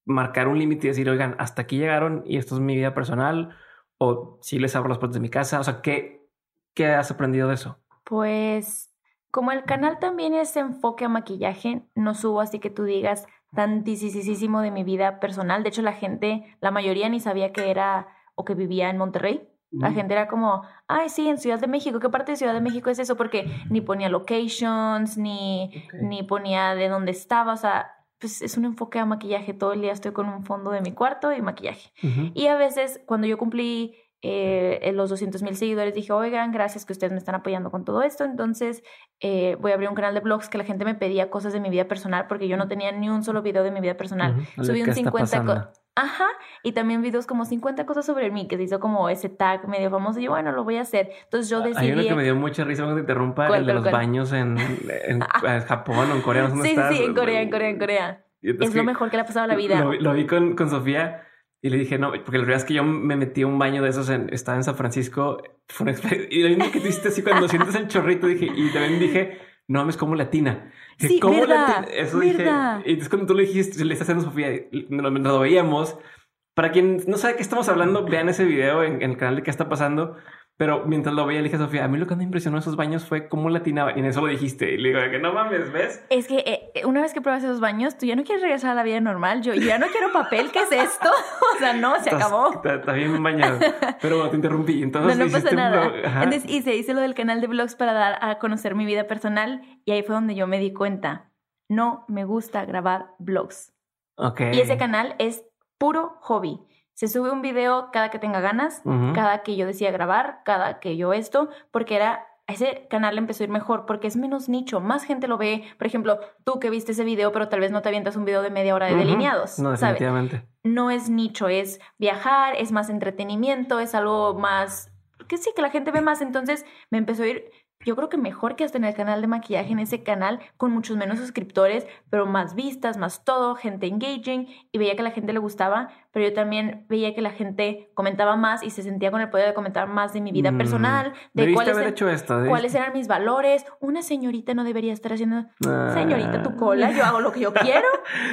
marcar un límite y decir, oigan, hasta aquí llegaron y esto es mi vida personal? O si les abro las puertas de mi casa, o sea, ¿qué, qué has aprendido de eso? Pues como el canal también es enfoque a maquillaje, no subo así que tú digas tantísimo de mi vida personal. De hecho, la gente, la mayoría ni sabía que era o que vivía en Monterrey. La gente era como, ay, sí, en Ciudad de México, ¿qué parte de Ciudad de México es eso? Porque ni ponía locations, ni, ni ponía de dónde estaba, o sea, pues es un enfoque a maquillaje. Todo el día estoy con un fondo de mi cuarto y maquillaje. Y a veces, cuando yo cumplí eh, los 200 mil seguidores, dije, oigan, gracias que ustedes me están apoyando con todo esto. Entonces, eh, voy a abrir un canal de blogs que la gente me pedía cosas de mi vida personal porque yo no tenía ni un solo video de mi vida personal. Subí un está 50 co- pasando. Ajá, y también videos como 50 cosas sobre mí, que se hizo como ese tag medio famoso. Y yo, bueno, lo voy a hacer. Entonces yo Hay decidí. uno que me dio mucha risa cuando te interrumpa, ¿Cuál, el de cuál, los cuál? baños en, en- [laughs] en Japón o en Corea. no dónde Sí, sí, estás. sí, en Corea, en Corea, en Corea. Es lo que- mejor que le ha pasado a la vida. Lo, vi- lo vi con, con Sofía y le dije, no, porque la verdad es que yo me metí a un baño de esos, en, estaba en San Francisco, fue una experiencia, y lo mismo que tú hiciste así cuando sientes el chorrito, dije, y también dije, no mames, como latina. Sí, ¿cómo verdad, latina? Eso verdad. dije. Y entonces cuando tú le dijiste, le estás haciendo Sofía, lo, lo veíamos. Para quien no sabe qué estamos hablando, vean ese video en, en el canal de qué está pasando. Pero mientras lo veía, le dije a Sofía, a mí lo que me impresionó esos baños fue cómo latinaban. Y en eso lo dijiste. Y le digo, que no mames, ¿ves? Es que eh, una vez que pruebas esos baños, tú ya no quieres regresar a la vida normal. Yo, ya no quiero papel. ¿Qué es esto? [laughs] O sea, no, se Estás- acabó. Está, está bien bañado. Pero bueno, te interrumpí. No, Entonces no hiciste pasa nada. blog. Ajá. Entonces hice, lo del canal de blogs para dar a conocer mi vida personal y ahí fue donde yo me di cuenta. No me gusta grabar blogs. Ok. Y ese canal es puro hobby. Se sube un video cada que tenga ganas, cada que yo decía grabar, cada que yo esto, porque era ese canal empezó a ir mejor porque es menos nicho, más gente lo ve. Por ejemplo, tú que viste ese video, pero tal vez no te avientas un video de media hora de delineados, No, ¿sabes? definitivamente. No es nicho, es viajar, es más entretenimiento, es algo más que sí, que la gente ve más. Entonces me empezó a ir, yo creo que mejor que hasta en el canal de maquillaje, en ese canal, con muchos menos suscriptores, pero más vistas, más todo, gente engaging, y veía que a la gente le gustaba, pero yo también veía que la gente comentaba más y se sentía con el poder de comentar más de mi vida Mm, personal, de cuáles, haber er- hecho esto. debiste- cuáles eran mis valores. Una señorita no debería estar haciendo, Ah. señorita, tu cola, yo hago lo que yo [laughs] quiero,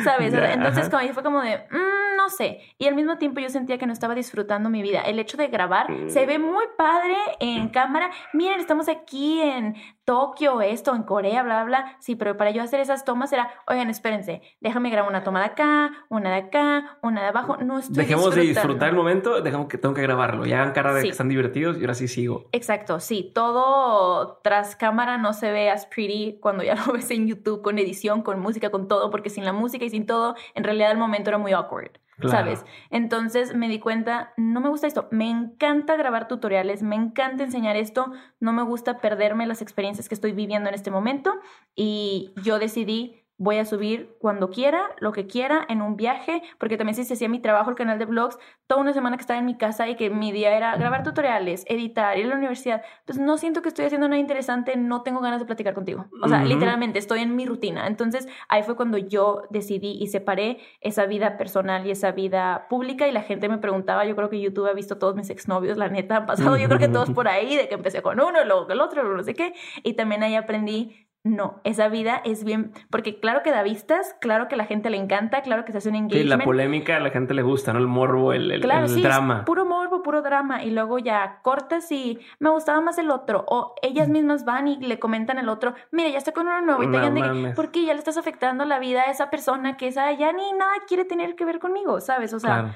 ¿sabes? Entonces, como fue como de, "Mm, no sé. Y al mismo tiempo yo sentía que no estaba disfrutando mi vida. El hecho de grabar Mm. se ve muy padre en cámara. Miren, estamos aquí en Tokio, esto, en Corea, bla, bla, bla. Sí, pero para yo hacer esas tomas era, oigan, espérense, déjame grabar una toma de acá, una de acá, una de abajo. No estoy Dejemos de disfrutar el momento, dejamos que tengo que grabarlo. Y hagan cara de Sí. que están divertidos y ahora sí sigo. Exacto, sí, todo tras cámara no se ve as pretty cuando ya [laughs] lo ves en YouTube con edición, con música, con todo, porque sin la música y sin todo, en realidad el momento era muy awkward, ¿sabes? Entonces me di cuenta, no me gusta esto, me encanta grabar tutoriales, me encanta enseñar esto, no me gusta perderme las experiencias que estoy viviendo en este momento y yo decidí voy a subir cuando quiera, lo que quiera, en un viaje, porque también si se hacía mi trabajo, el canal de vlogs, toda una semana que estaba en mi casa y que mi día era grabar tutoriales, editar, ir a la universidad, pues no siento que estoy haciendo nada interesante, no tengo ganas de platicar contigo. O sea, literalmente estoy en mi rutina. Entonces ahí fue cuando yo decidí y separé esa vida personal y esa vida pública y la gente me preguntaba, yo creo que YouTube ha visto todos mis exnovios, la neta, han pasado yo creo que todos [laughs] por ahí, de que empecé con uno, luego con el otro, no sé qué, y también ahí aprendí no, esa vida es bien, porque claro que da vistas, claro que la gente le encanta, claro que se hace un Sí, engagement. la polémica a la gente le gusta, ¿no? El morbo, el, el- Claro, el sí, es drama. puro morbo, puro drama. Y luego ya cortas y me gustaba más el otro. O ellas mismas van y le comentan al otro, mira, ya está con uno nuevo. Y te digan. ¿por qué ya le estás afectando la vida a esa persona que esa ya ni nada quiere tener que ver conmigo, ¿sabes? O sea, Claro.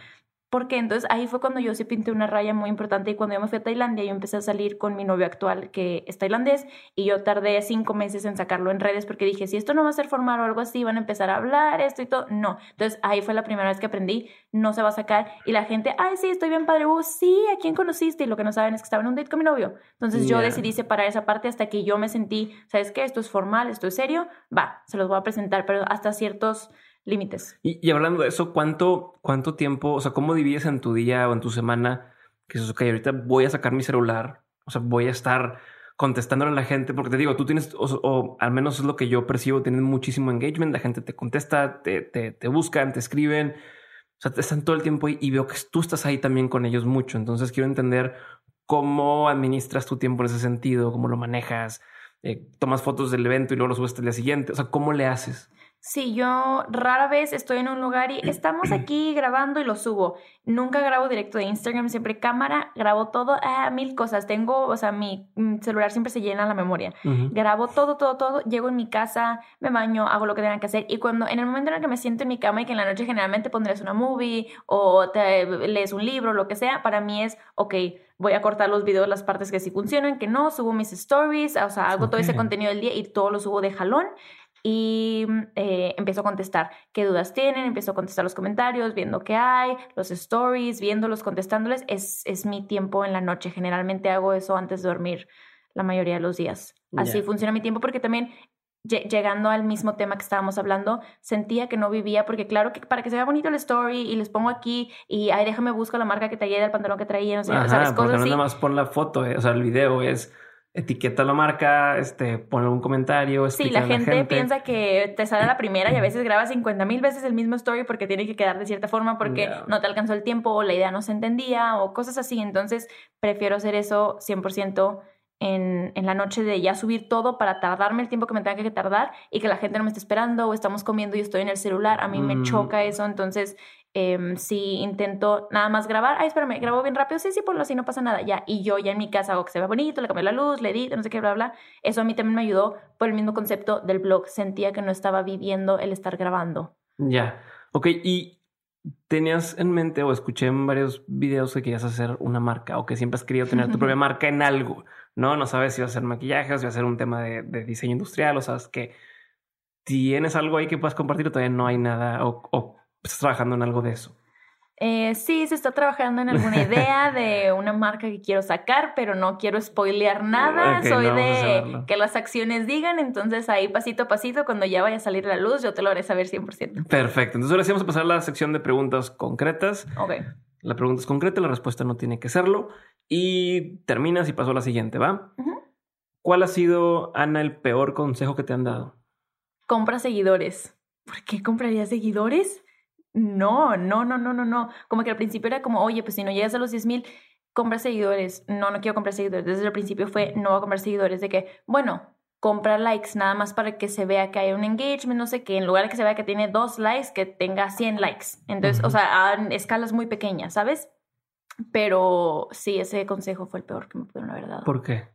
Porque entonces ahí fue cuando yo sí pinté una raya muy importante y cuando yo me fui a Tailandia yo empecé a salir con mi novio actual que es tailandés y yo tardé cinco meses en sacarlo en redes porque dije si esto no va a ser formal o algo así van a empezar a hablar esto y todo no entonces ahí fue la primera vez que aprendí no se va a sacar y la gente ay sí estoy bien padre uh, sí a quién conociste y lo que no saben es que estaba en un date con mi novio. Entonces yo decidí separar esa parte hasta que yo me sentí sabes qué esto es formal esto es serio va se los voy a presentar pero hasta ciertos límites. Y, hablando de eso, ¿cuánto, ¿cuánto tiempo, o sea, cómo divides en tu día o en tu semana que dices, ok, ahorita voy a sacar mi celular, o sea, voy a estar contestándole a la gente, porque te digo, tú tienes, o, o al menos es lo que yo percibo, tienes muchísimo engagement, la gente te contesta, te, te, te buscan, te escriben, o sea, te están todo el tiempo ahí y veo que tú estás ahí también con ellos mucho, entonces quiero entender cómo administras tu tiempo en ese sentido, cómo lo manejas, eh, tomas fotos del evento y luego lo subes al día siguiente, o sea, ¿cómo le haces? Sí, yo rara vez estoy en un lugar y estamos aquí grabando y lo subo. Nunca grabo directo de Instagram, siempre cámara, grabo todo, ah, mil cosas. Tengo, o sea, mi celular siempre se llena la memoria. Grabo todo, todo, todo. Llego en mi casa, me baño, hago lo que tenga que hacer. Y cuando, en el momento en el que me siento en mi cama y que en la noche generalmente pondrás una movie o te lees un libro, lo que sea, para mí es, ok, voy a cortar los videos, las partes que sí funcionan, que no, subo mis stories, o sea, hago todo ese contenido del día y todo lo subo de jalón y eh, empiezo a contestar qué dudas tienen, empiezo a contestar los comentarios, viendo qué hay, los stories, viéndolos, contestándoles. Es, es mi tiempo en la noche. Generalmente hago eso antes de dormir la mayoría de los días. Así funciona mi tiempo porque también llegando al mismo tema que estábamos hablando, sentía que no vivía, porque claro que para que se vea bonito el story y les pongo aquí y ay, déjame busco la marca que traía del pantalón que traía, no sé, Ajá, ¿sabes? Cosas no nada más pon la foto, eh, o sea, el video es etiqueta la marca, este, pone un comentario. Sí, la gente, la gente, piensa que te sale la primera y a veces grabas 50 mil veces el mismo story porque tiene que quedar de cierta forma porque no te alcanzó el tiempo o la idea no se entendía o cosas así. Entonces, prefiero hacer eso 100% en, en la noche de ya subir todo para tardarme el tiempo que me tenga que tardar y que la gente no me esté esperando o estamos comiendo y estoy en el celular. A mí me mm. choca eso. Entonces, eh, si intento nada más grabar, ay, espérame, grabo bien rápido, sí, sí, por lo así no pasa nada, ya. Y yo ya en mi casa hago que se vea bonito, le cambio la luz, le edito, no sé qué, bla, bla. Eso a mí también me ayudó por el mismo concepto del blog. Sentía que no estaba viviendo el estar grabando. Ya. Ok, y tenías en mente o escuché en varios videos que querías hacer una marca o que siempre has querido tener tu [laughs] propia marca en algo, ¿no? No sabes si va a ser maquillaje o si va a ser un tema de, diseño industrial o sabes que tienes algo ahí que puedas compartir o todavía no hay nada o, o ¿Estás trabajando en algo de eso? Eh, sí, se está trabajando en alguna idea de [laughs] una marca que quiero sacar, pero no quiero spoilear nada. Soy de que las acciones digan, entonces ahí pasito a pasito, cuando ya vaya a salir la luz, yo te lo haré saber 100%. Perfecto. Entonces ahora sí vamos a pasar a la sección de preguntas concretas. Ok. La pregunta es concreta, la respuesta no tiene que serlo. Y terminas y paso a la siguiente, ¿va? ¿Cuál ha sido, Ana, el peor consejo que te han dado? Compra seguidores. ¿Por qué compraría seguidores? No, no, no, no, no, no. Como que al principio era como, oye, pues si no llegas a los 10 mil, compra seguidores. No, no quiero comprar seguidores. Desde el principio fue, no voy a comprar seguidores. De que, bueno, compra likes nada más para que se vea que hay un engagement, no sé qué. En lugar de que se vea que tiene dos likes, que tenga 100 likes. Entonces, o sea, a escalas muy pequeñas, ¿sabes? Pero sí, ese consejo fue el peor que me pudieron haber dado. ¿Por qué?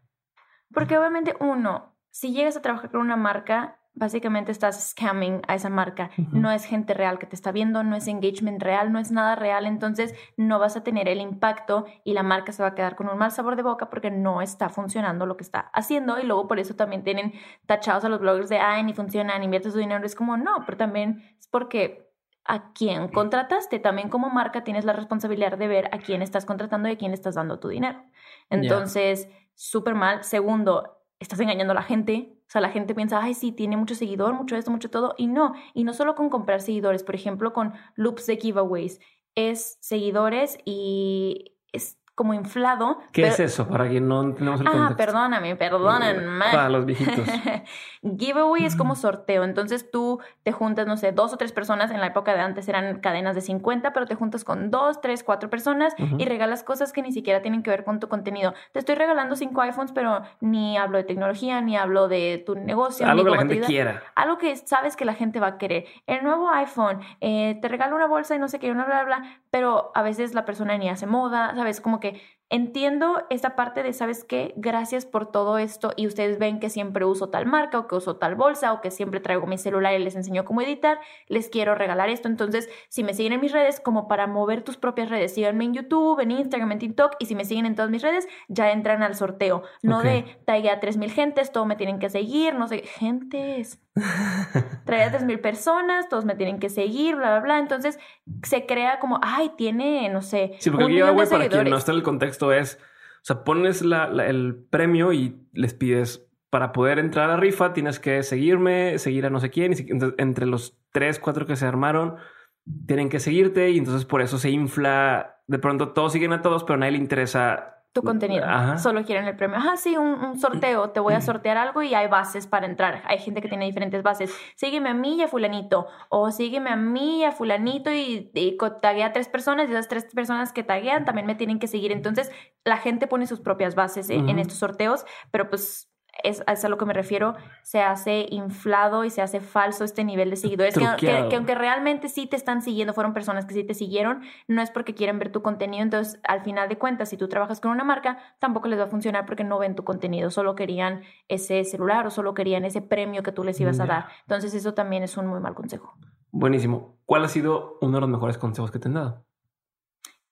Porque obviamente, uno, si llegas a trabajar con una marca, básicamente estás scamming a esa marca. No es gente real que te está viendo, no es engagement real, no es nada real. Entonces no vas a tener el impacto y la marca se va a quedar con un mal sabor de boca porque no está funcionando lo que está haciendo. Y luego por eso también tienen tachados a los bloggers de, ay, ni funciona, ni inviertes tu dinero. Es como, no, pero también es porque a quién contrataste. También como marca tienes la responsabilidad de ver a quién estás contratando y a quién le estás dando tu dinero. Entonces, súper mal. Segundo, estás engañando a la gente. O sea, la gente piensa, ay, sí, tiene mucho seguidor, mucho esto, mucho todo. Y no. Y no solo con comprar seguidores, por ejemplo, con loops de giveaways. Es seguidores y es como inflado. ¿Qué es eso? Para quien no tenemos el Ah, perdóname, perdónenme. Para los viejitos. [laughs] Giveaway es como sorteo. Entonces tú te juntas, no sé, dos o tres personas. En la época de antes eran cadenas de 50, pero te juntas con dos, tres, cuatro personas y regalas cosas que ni siquiera tienen que ver con tu contenido. Te estoy regalando cinco iPhones, pero ni hablo de tecnología, ni hablo de tu negocio. Algo que la gente quiera. Algo que sabes que la gente va a querer. El nuevo iPhone, eh, te regalo una bolsa y no sé qué, una bla, bla, pero a veces la persona ni hace moda, ¿sabes? Como que que entiendo esta parte de, ¿sabes qué? Gracias por todo esto y ustedes ven que siempre uso tal marca o que uso tal bolsa o que siempre traigo mi celular y les enseño cómo editar, les quiero regalar esto. Entonces, si me siguen en mis redes, como para mover tus propias redes, síganme en YouTube, en Instagram, en TikTok y si me siguen en todas mis redes, ya entran al sorteo. No de traiga a 3.000 gentes, todos me tienen que seguir, no sé, gentes. [laughs] Trae a 3.000 personas, todos me tienen que seguir, bla, bla, bla. Entonces, se crea como, ay, tiene, no sé. Sí, porque un para quien no está en el contexto es, o sea, pones el premio y les pides para poder entrar a la rifa tienes que seguirme, seguir a no sé quién, y entre los tres, cuatro que se armaron, tienen que seguirte y entonces por eso se infla, de pronto todos siguen a todos, pero a nadie le interesa tu contenido. Solo quieren el premio. Ajá, sí, un, sorteo. Te voy a sortear algo y hay bases para entrar. Hay gente que tiene diferentes bases. Sígueme a mí y a fulanito. O sígueme a mí y a fulanito y, y taguea a tres personas y esas tres personas que taguean también me tienen que seguir. Entonces, la gente pone sus propias bases en, estos sorteos, pero pues es, a lo que me refiero, se hace inflado y se hace falso este nivel de seguidores. Que, aunque realmente sí te están siguiendo, fueron personas que sí te siguieron, no es porque quieren ver tu contenido. Entonces, al final de cuentas, si tú trabajas con una marca, tampoco les va a funcionar porque no ven tu contenido, solo querían ese celular o solo querían ese premio que tú les ibas a dar. Entonces, eso también es un muy mal consejo. Buenísimo. ¿Cuál ha sido uno de los mejores consejos que te han dado?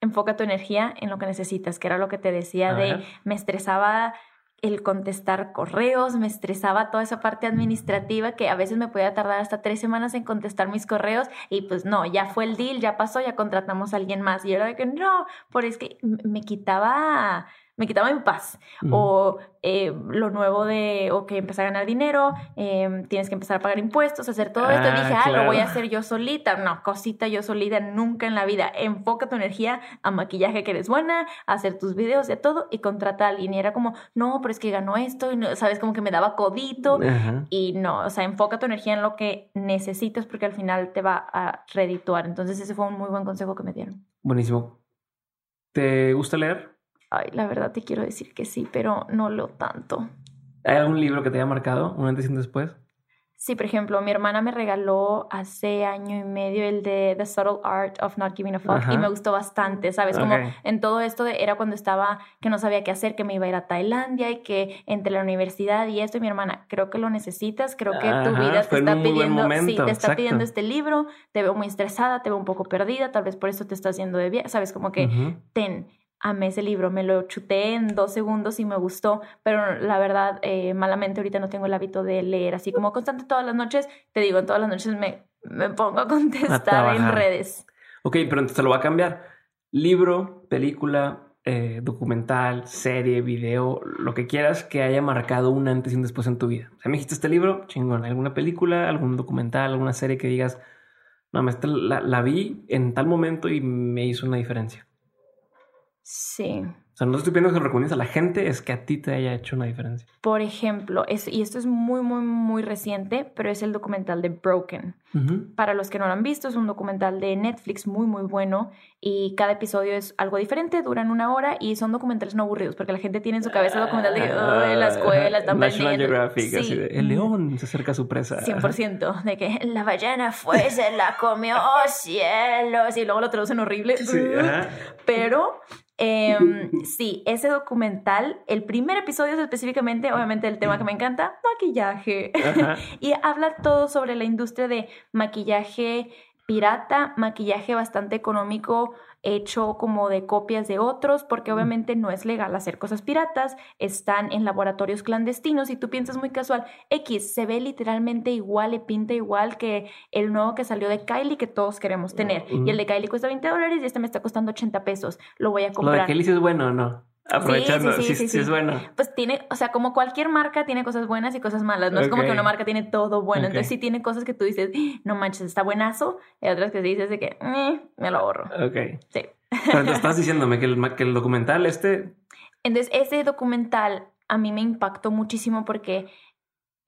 Enfoca tu energía en lo que necesitas, que era lo que te decía de me estresaba el contestar correos, me estresaba toda esa parte administrativa que a veces me podía tardar hasta tres semanas en contestar mis correos y pues no, ya fue el deal, ya pasó, ya contratamos a alguien más. Y era de que no, por es que me quitaba me quitaba en paz. O eh, lo nuevo de, o que empecé a ganar dinero, em, tienes que empezar a pagar impuestos, hacer todo esto. Y dije, ah, lo voy a hacer yo solita. No, cosita yo solita, nunca en la vida. Enfoca tu energía a maquillaje que eres buena, a hacer tus videos y a todo, y contrata a alguien. Y era como, no, pero es que ganó esto, y no, sabes, como que me daba codito. Y no, o sea, enfoca tu energía en lo que necesitas porque al final te va a redituar. Entonces, ese fue un muy buen consejo que me dieron. Buenísimo. ¿Te gusta leer? Ay, la verdad te quiero decir que sí, pero no lo tanto. ¿Hay algún libro que te haya marcado, un antes y un después? Sí, por ejemplo, mi hermana me regaló hace año y medio el de The Subtle Art of Not Giving a Fuck y me gustó bastante, ¿sabes? Como en todo esto era cuando estaba que no sabía qué hacer, que me iba a ir a Tailandia y que entre la universidad y esto y mi hermana, creo que lo necesitas, creo que tu vida te está pidiendo, sí, te está pidiendo este libro, te veo muy estresada, te veo un poco perdida, tal vez por eso te está haciendo de bien, ¿sabes? Como que ten amé ese libro, me lo chuté en dos segundos y me gustó, pero la verdad, eh, malamente ahorita no tengo el hábito de leer, así como constante todas las noches, te digo, todas las noches me, me pongo a contestar en redes. Ok, pero entonces lo va a cambiar. Libro, película, eh, documental, serie, video, lo que quieras que haya marcado un antes y un después en tu vida. O sea, me dijiste este libro, chingón, alguna película, algún documental, alguna serie que digas, no, la, la vi en tal momento y me hizo una diferencia. Sí. O sea, no estoy pidiendo que recomiendes a la gente, es que a ti te haya hecho una diferencia. Por ejemplo, y esto es muy, muy, muy reciente, pero es el documental de Broken. Para los que no lo han visto, es un documental de Netflix muy, muy bueno y cada episodio es algo diferente, duran una hora y son documentales no aburridos porque la gente tiene en su cabeza documental de la escuela están National Geographic, así de, el león se acerca a su presa. 100%, de que la ballena fue, se la comió, oh, cielos, y luego lo traducen horrible. Sí, Pero Em, [laughs] sí, ese documental, el primer episodio es específicamente, obviamente, el tema que me encanta, maquillaje. [laughs] y habla todo sobre la industria de maquillaje pirata, maquillaje bastante económico hecho como de copias de otros, porque obviamente no es legal hacer cosas piratas, están en laboratorios clandestinos y tú piensas muy casual, X se ve literalmente igual, le pinta igual que el nuevo que salió de Kylie que todos queremos tener. Y el de Kylie cuesta 20 dólares y este me está costando 80 pesos, lo voy a comprar. Lo de Kylie es bueno o no. Aprovechando, sí, sí, sí, es bueno. Pues tiene, o sea, como cualquier marca tiene cosas buenas y cosas malas. No es como que una marca tiene todo bueno. Entonces sí tiene cosas que tú dices, no manches, está buenazo. Y otras que dices de que, eh, me lo ahorro. Ok. Sí. Pero te estás diciéndome que el, que el documental este... Entonces ese documental a mí me impactó muchísimo porque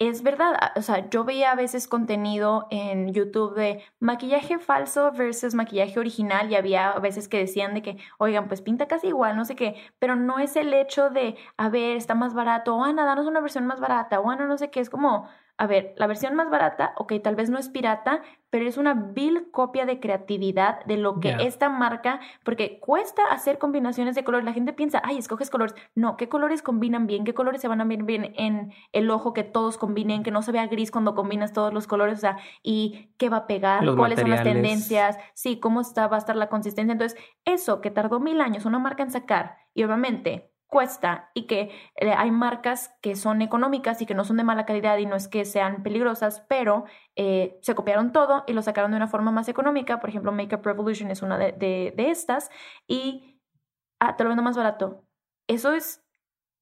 es verdad, o sea, yo veía a veces contenido en YouTube de maquillaje falso versus maquillaje original y había a veces que decían de que, oigan, pues pinta casi igual, no sé qué, pero no es el hecho de, a ver, está más barato, o Ana, danos una versión más barata, o Ana, no sé qué, es como, a ver, la versión más barata, ok, tal vez no es pirata, pero es una vil copia de creatividad de lo que esta marca, porque cuesta hacer combinaciones de colores. La gente piensa, ay, escoges colores. No, ¿qué colores combinan bien? ¿Qué colores se van a ver bien en el ojo? Que todos combinen, que no se vea gris cuando combinas todos los colores, o sea, y qué va a pegar, cuáles son las tendencias, sí, cómo está, va a estar la consistencia. Entonces, eso que tardó mil años una marca en sacar, y obviamente cuesta y que eh, hay marcas que son económicas y que no son de mala calidad y no es que sean peligrosas, pero eh, se copiaron todo y lo sacaron de una forma más económica. Por ejemplo, Makeup Revolution es una de, de, de estas y ah, te lo vendo más barato. Eso es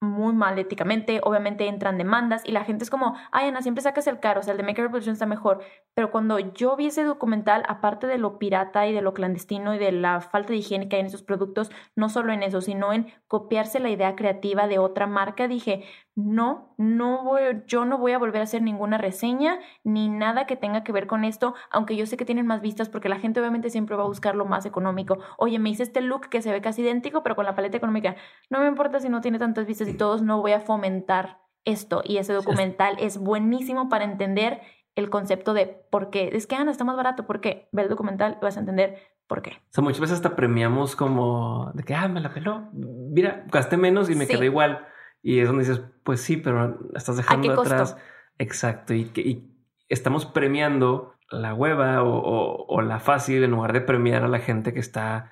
muy mal éticamente, obviamente entran demandas y la gente es como, ay Ana, siempre sacas el caro, o sea, el de Make a Revolution está mejor, pero cuando yo vi ese documental, aparte de lo pirata y de lo clandestino y de la falta de higiene que hay en esos productos, no solo en eso, sino en copiarse la idea creativa de otra marca, dije, no, no voy, yo no voy a volver a hacer ninguna reseña ni nada que tenga que ver con esto, aunque yo sé que tienen más vistas porque la gente obviamente siempre va a buscar lo más económico. Oye, me hice este look que se ve casi idéntico, pero con la paleta económica. No me importa si no tiene tantas vistas y todos, no voy a fomentar esto. Y ese documental es buenísimo para entender el concepto de por qué. Es que, Ana, está más barato. ¿Por qué? Ve el documental y vas a entender por qué. O sea, muchas veces hasta premiamos como de que, ah, me la peló. Mira, gasté menos y me quedé igual. Y es donde dices, pues sí, pero estás dejando atrás. Exacto. Y, y estamos premiando la hueva o, la fácil en lugar de premiar a la gente que está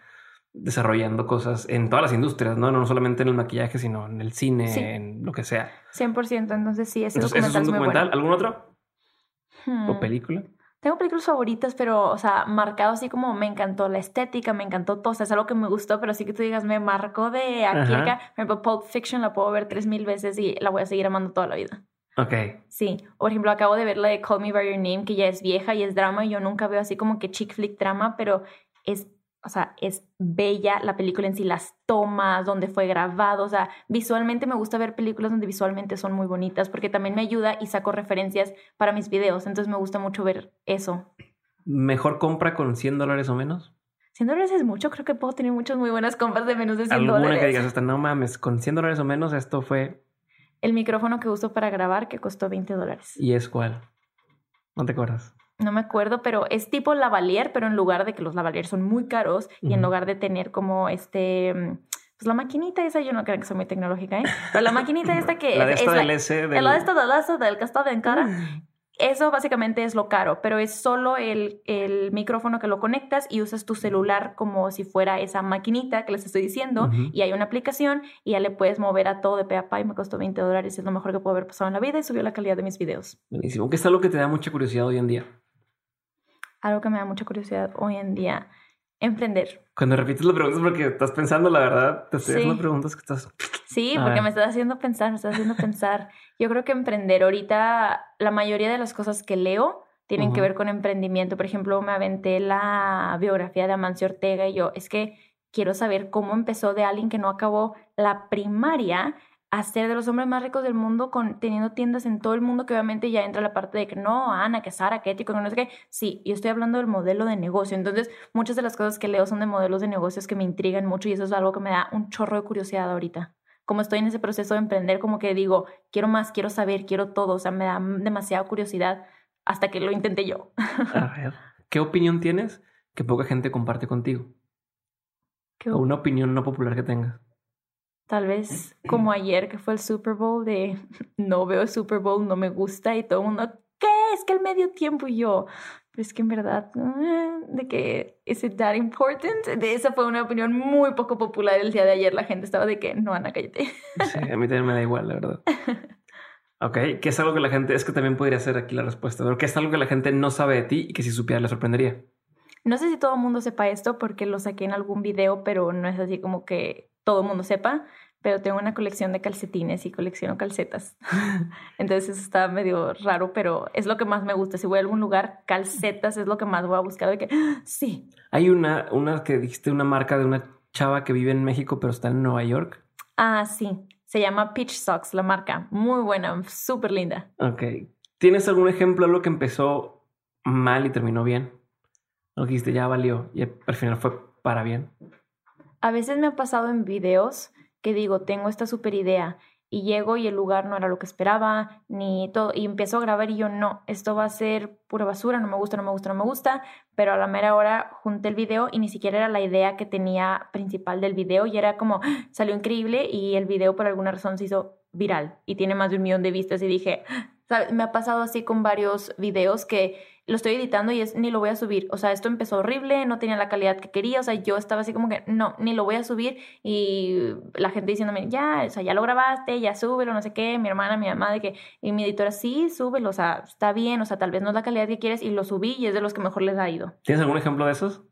desarrollando cosas en todas las industrias, ¿no? No solamente en el maquillaje, sino en el cine, en lo que sea. 100%, entonces sí, ese entonces, documental es un documental. ¿Algún otro? ¿O hmm. película? Tengo películas favoritas, pero, o sea, marcado así como me encantó la estética, me encantó todo, o sea, es algo que me gustó, pero sí que tú digas, me marcó de aquí acá. Por ejemplo, Pulp Fiction la puedo ver tres mil veces y la voy a seguir amando toda la vida. Ok. Sí. Por ejemplo, acabo de ver la de Call Me By Your Name, que ya es vieja y es drama. Y yo nunca veo así como que chick flick drama, pero es, o sea, es bella la película en sí, las tomas, donde fue grabado. O sea, visualmente me gusta ver películas donde visualmente son muy bonitas, porque también me ayuda y saco referencias para mis videos. Entonces me gusta mucho ver eso. ¿Mejor compra con 100 dólares o menos? 100 dólares es mucho, creo que puedo tener muchas muy buenas compras de menos de 100 dólares. Alguna que digas hasta no mames, con 100 dólares o menos esto fue el micrófono que uso para grabar que costó 20 dólares. ¿Y es cuál? ¿No te acuerdas? No me acuerdo, pero es tipo lavalier, pero en lugar de que los lavaliers son muy caros y en lugar de tener como este pues la maquinita esa, yo no creo que soy muy tecnológica, ¿eh? Pero la maquinita esta que [laughs] la de esta del S. Del... La de esta del S del que está en cara. Eso básicamente es lo caro, pero es solo el, el, micrófono que lo conectas y usas tu celular como si fuera esa maquinita que les estoy diciendo y hay una aplicación y ya le puedes mover a todo de pe a pa y me costó 20 dólares, es lo mejor que puedo haber pasado en la vida y subió la calidad de mis videos. Buenísimo. ¿Qué es algo que te da mucha curiosidad hoy en día? Algo que me da mucha curiosidad hoy en día. Emprender. Cuando repites la pregunta es porque estás pensando, la verdad, te estoy haciendo preguntas que estás... Sí, porque me estás haciendo pensar, me estás haciendo pensar. Yo creo que emprender ahorita, la mayoría de las cosas que leo tienen que ver con emprendimiento. Por ejemplo, me aventé la biografía de Amancio Ortega y yo, es que quiero saber cómo empezó de alguien que no acabó la primaria a ser de los hombres más ricos del mundo, con, teniendo tiendas en todo el mundo, que obviamente ya entra la parte de que no, Ana, que Sara, que ético, que no sé qué. Sí, yo estoy hablando del modelo de negocio. Entonces, muchas de las cosas que leo son de modelos de negocios que me intrigan mucho y eso es algo que me da un chorro de curiosidad ahorita. Como estoy en ese proceso de emprender, como que digo, quiero más, quiero saber, quiero todo. O sea, me da demasiada curiosidad hasta que lo intenté yo. [laughs] A ver, ¿qué opinión tienes que poca gente comparte contigo? o una opinión no popular que tengas. Tal vez como ayer que fue el Super Bowl de [laughs] no veo el Super Bowl, no me gusta y todo el mundo, ¿qué? Es que el medio tiempo y yo, pero es que en verdad, eh, de que, ¿is it that important? De esa fue una opinión muy poco popular el día de ayer. La gente estaba de que, no, Ana, cállate. Sí, a mí también me da igual, la verdad. [laughs] Ok, ¿qué es algo que la gente, es que también podría ser aquí la respuesta, pero ¿qué es algo que la gente no sabe de ti y que si supiera le sorprendería? No sé si todo el mundo sepa esto porque lo saqué en algún video, pero no es así como que todo el mundo sepa, pero tengo una colección de calcetines y colecciono calcetas. [laughs] Entonces eso está medio raro, pero es lo que más me gusta. Si voy a algún lugar, calcetas es lo que más voy a buscar de que sí. Hay una, una que dijiste, una marca de una chava que vive en México, pero está en Nueva York. Ah, sí. Se llama Peach Socks, la marca. Muy buena, súper linda. Ok. ¿Tienes algún ejemplo de lo que empezó mal y terminó bien? Lo que dijiste, ya valió y al final fue para bien. A veces me ha pasado en videos que digo, tengo esta super idea y llego y el lugar no era lo que esperaba, ni todo, y empiezo a grabar y yo no, esto va a ser pura basura, no me gusta, no me gusta, no me gusta, pero a la mera hora junté el video y ni siquiera era la idea que tenía principal del video y era como, [gasps] salió increíble y el video por alguna razón se hizo viral y tiene más de un millón de vistas y dije, [gasps] me ha pasado así con varios videos que lo estoy editando y es ni lo voy a subir. O sea, esto empezó horrible, no tenía la calidad que quería. O sea, yo estaba así como que no, ni lo voy a subir. Y la gente diciéndome, ya, o sea, ya lo grabaste, ya súbelo, no sé qué. Mi hermana, mi mamá, de que, y mi editora, sí, súbelo, o sea, está bien, o sea, tal vez no es la calidad que quieres. Y lo subí y es de los que mejor les ha ido. ¿Tienes algún ejemplo de esos?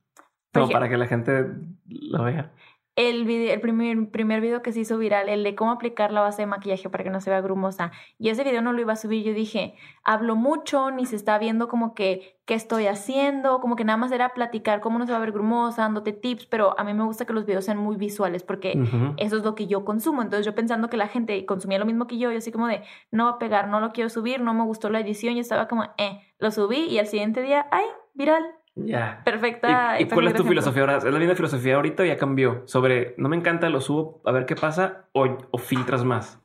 Como para que la gente lo vea el, video, el primer, primer video que se hizo viral, el de cómo aplicar la base de maquillaje para que no se vea grumosa. Y ese video no lo iba a subir. Yo dije, hablo mucho, ni se está viendo como que qué estoy haciendo, como que nada más era platicar cómo no se va a ver grumosa, dándote tips, pero a mí me gusta que los videos sean muy visuales porque eso es lo que yo consumo. Entonces yo pensando que la gente consumía lo mismo que yo, yo así como de, no va a pegar, no lo quiero subir, no me gustó la edición, y estaba como, eh, lo subí y al siguiente día, ay, viral. Ya. Perfecta. ¿Y, cuál es tu filosofía ahora? ¿Es la misma filosofía ahorita o ya cambió? Sobre no me encanta, lo subo a ver qué pasa o, filtras más.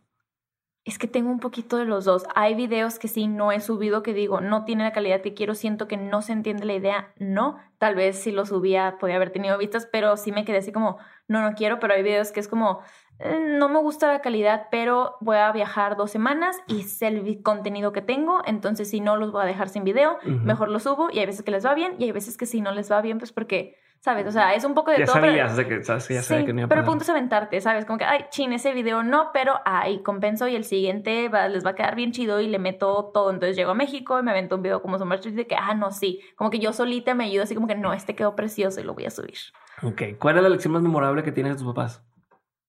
Es que tengo un poquito de los dos. Hay videos que sí no he subido que digo, no tiene la calidad que quiero, siento que no se entiende la idea. No, tal vez si lo subía podía haber tenido vistas, pero sí me quedé así como, no, no quiero, pero hay videos que es como, eh, no me gusta la calidad, pero voy a viajar dos semanas y sé el contenido que tengo, entonces si no los voy a dejar sin video, mejor los subo y hay veces que les va bien y hay veces que si no les va bien, pues porque ¿sabes? O sea, es un poco de ya todo. Sabías pero, de que, sabes, ya sabía que no iba a Pero el punto es aventarte, ¿sabes? Como que, ay, chin, ese video no, pero ay, compenso y el siguiente va, les va a quedar bien chido y le meto todo. Entonces llego a México y me avento un video como Summer Street de que, ah, no, sí. Como que yo solita me ayudo así como que, no, este quedó precioso y lo voy a subir. Ok. ¿Cuál es la lección más memorable que tienes de tus papás?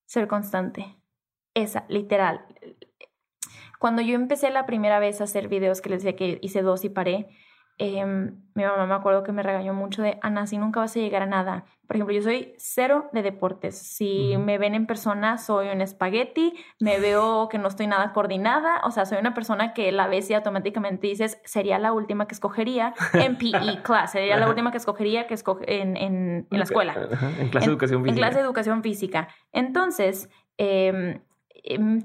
Ser constante. Esa, literal. Cuando yo empecé la primera vez a hacer videos que les decía que hice dos y paré, eh, mi mamá me acuerdo que me regañó mucho de, Ana, si nunca vas a llegar a nada. Por ejemplo, yo soy cero de deportes. Si me ven en persona, soy un espagueti, me veo que no estoy nada coordinada, o sea, soy una persona que la ves y automáticamente dices, sería la última que escogería en PE [laughs] class, sería la última que escogería que escoge en, en, en la escuela. En clase de educación física. En clase de educación física. Entonces, eh, Em,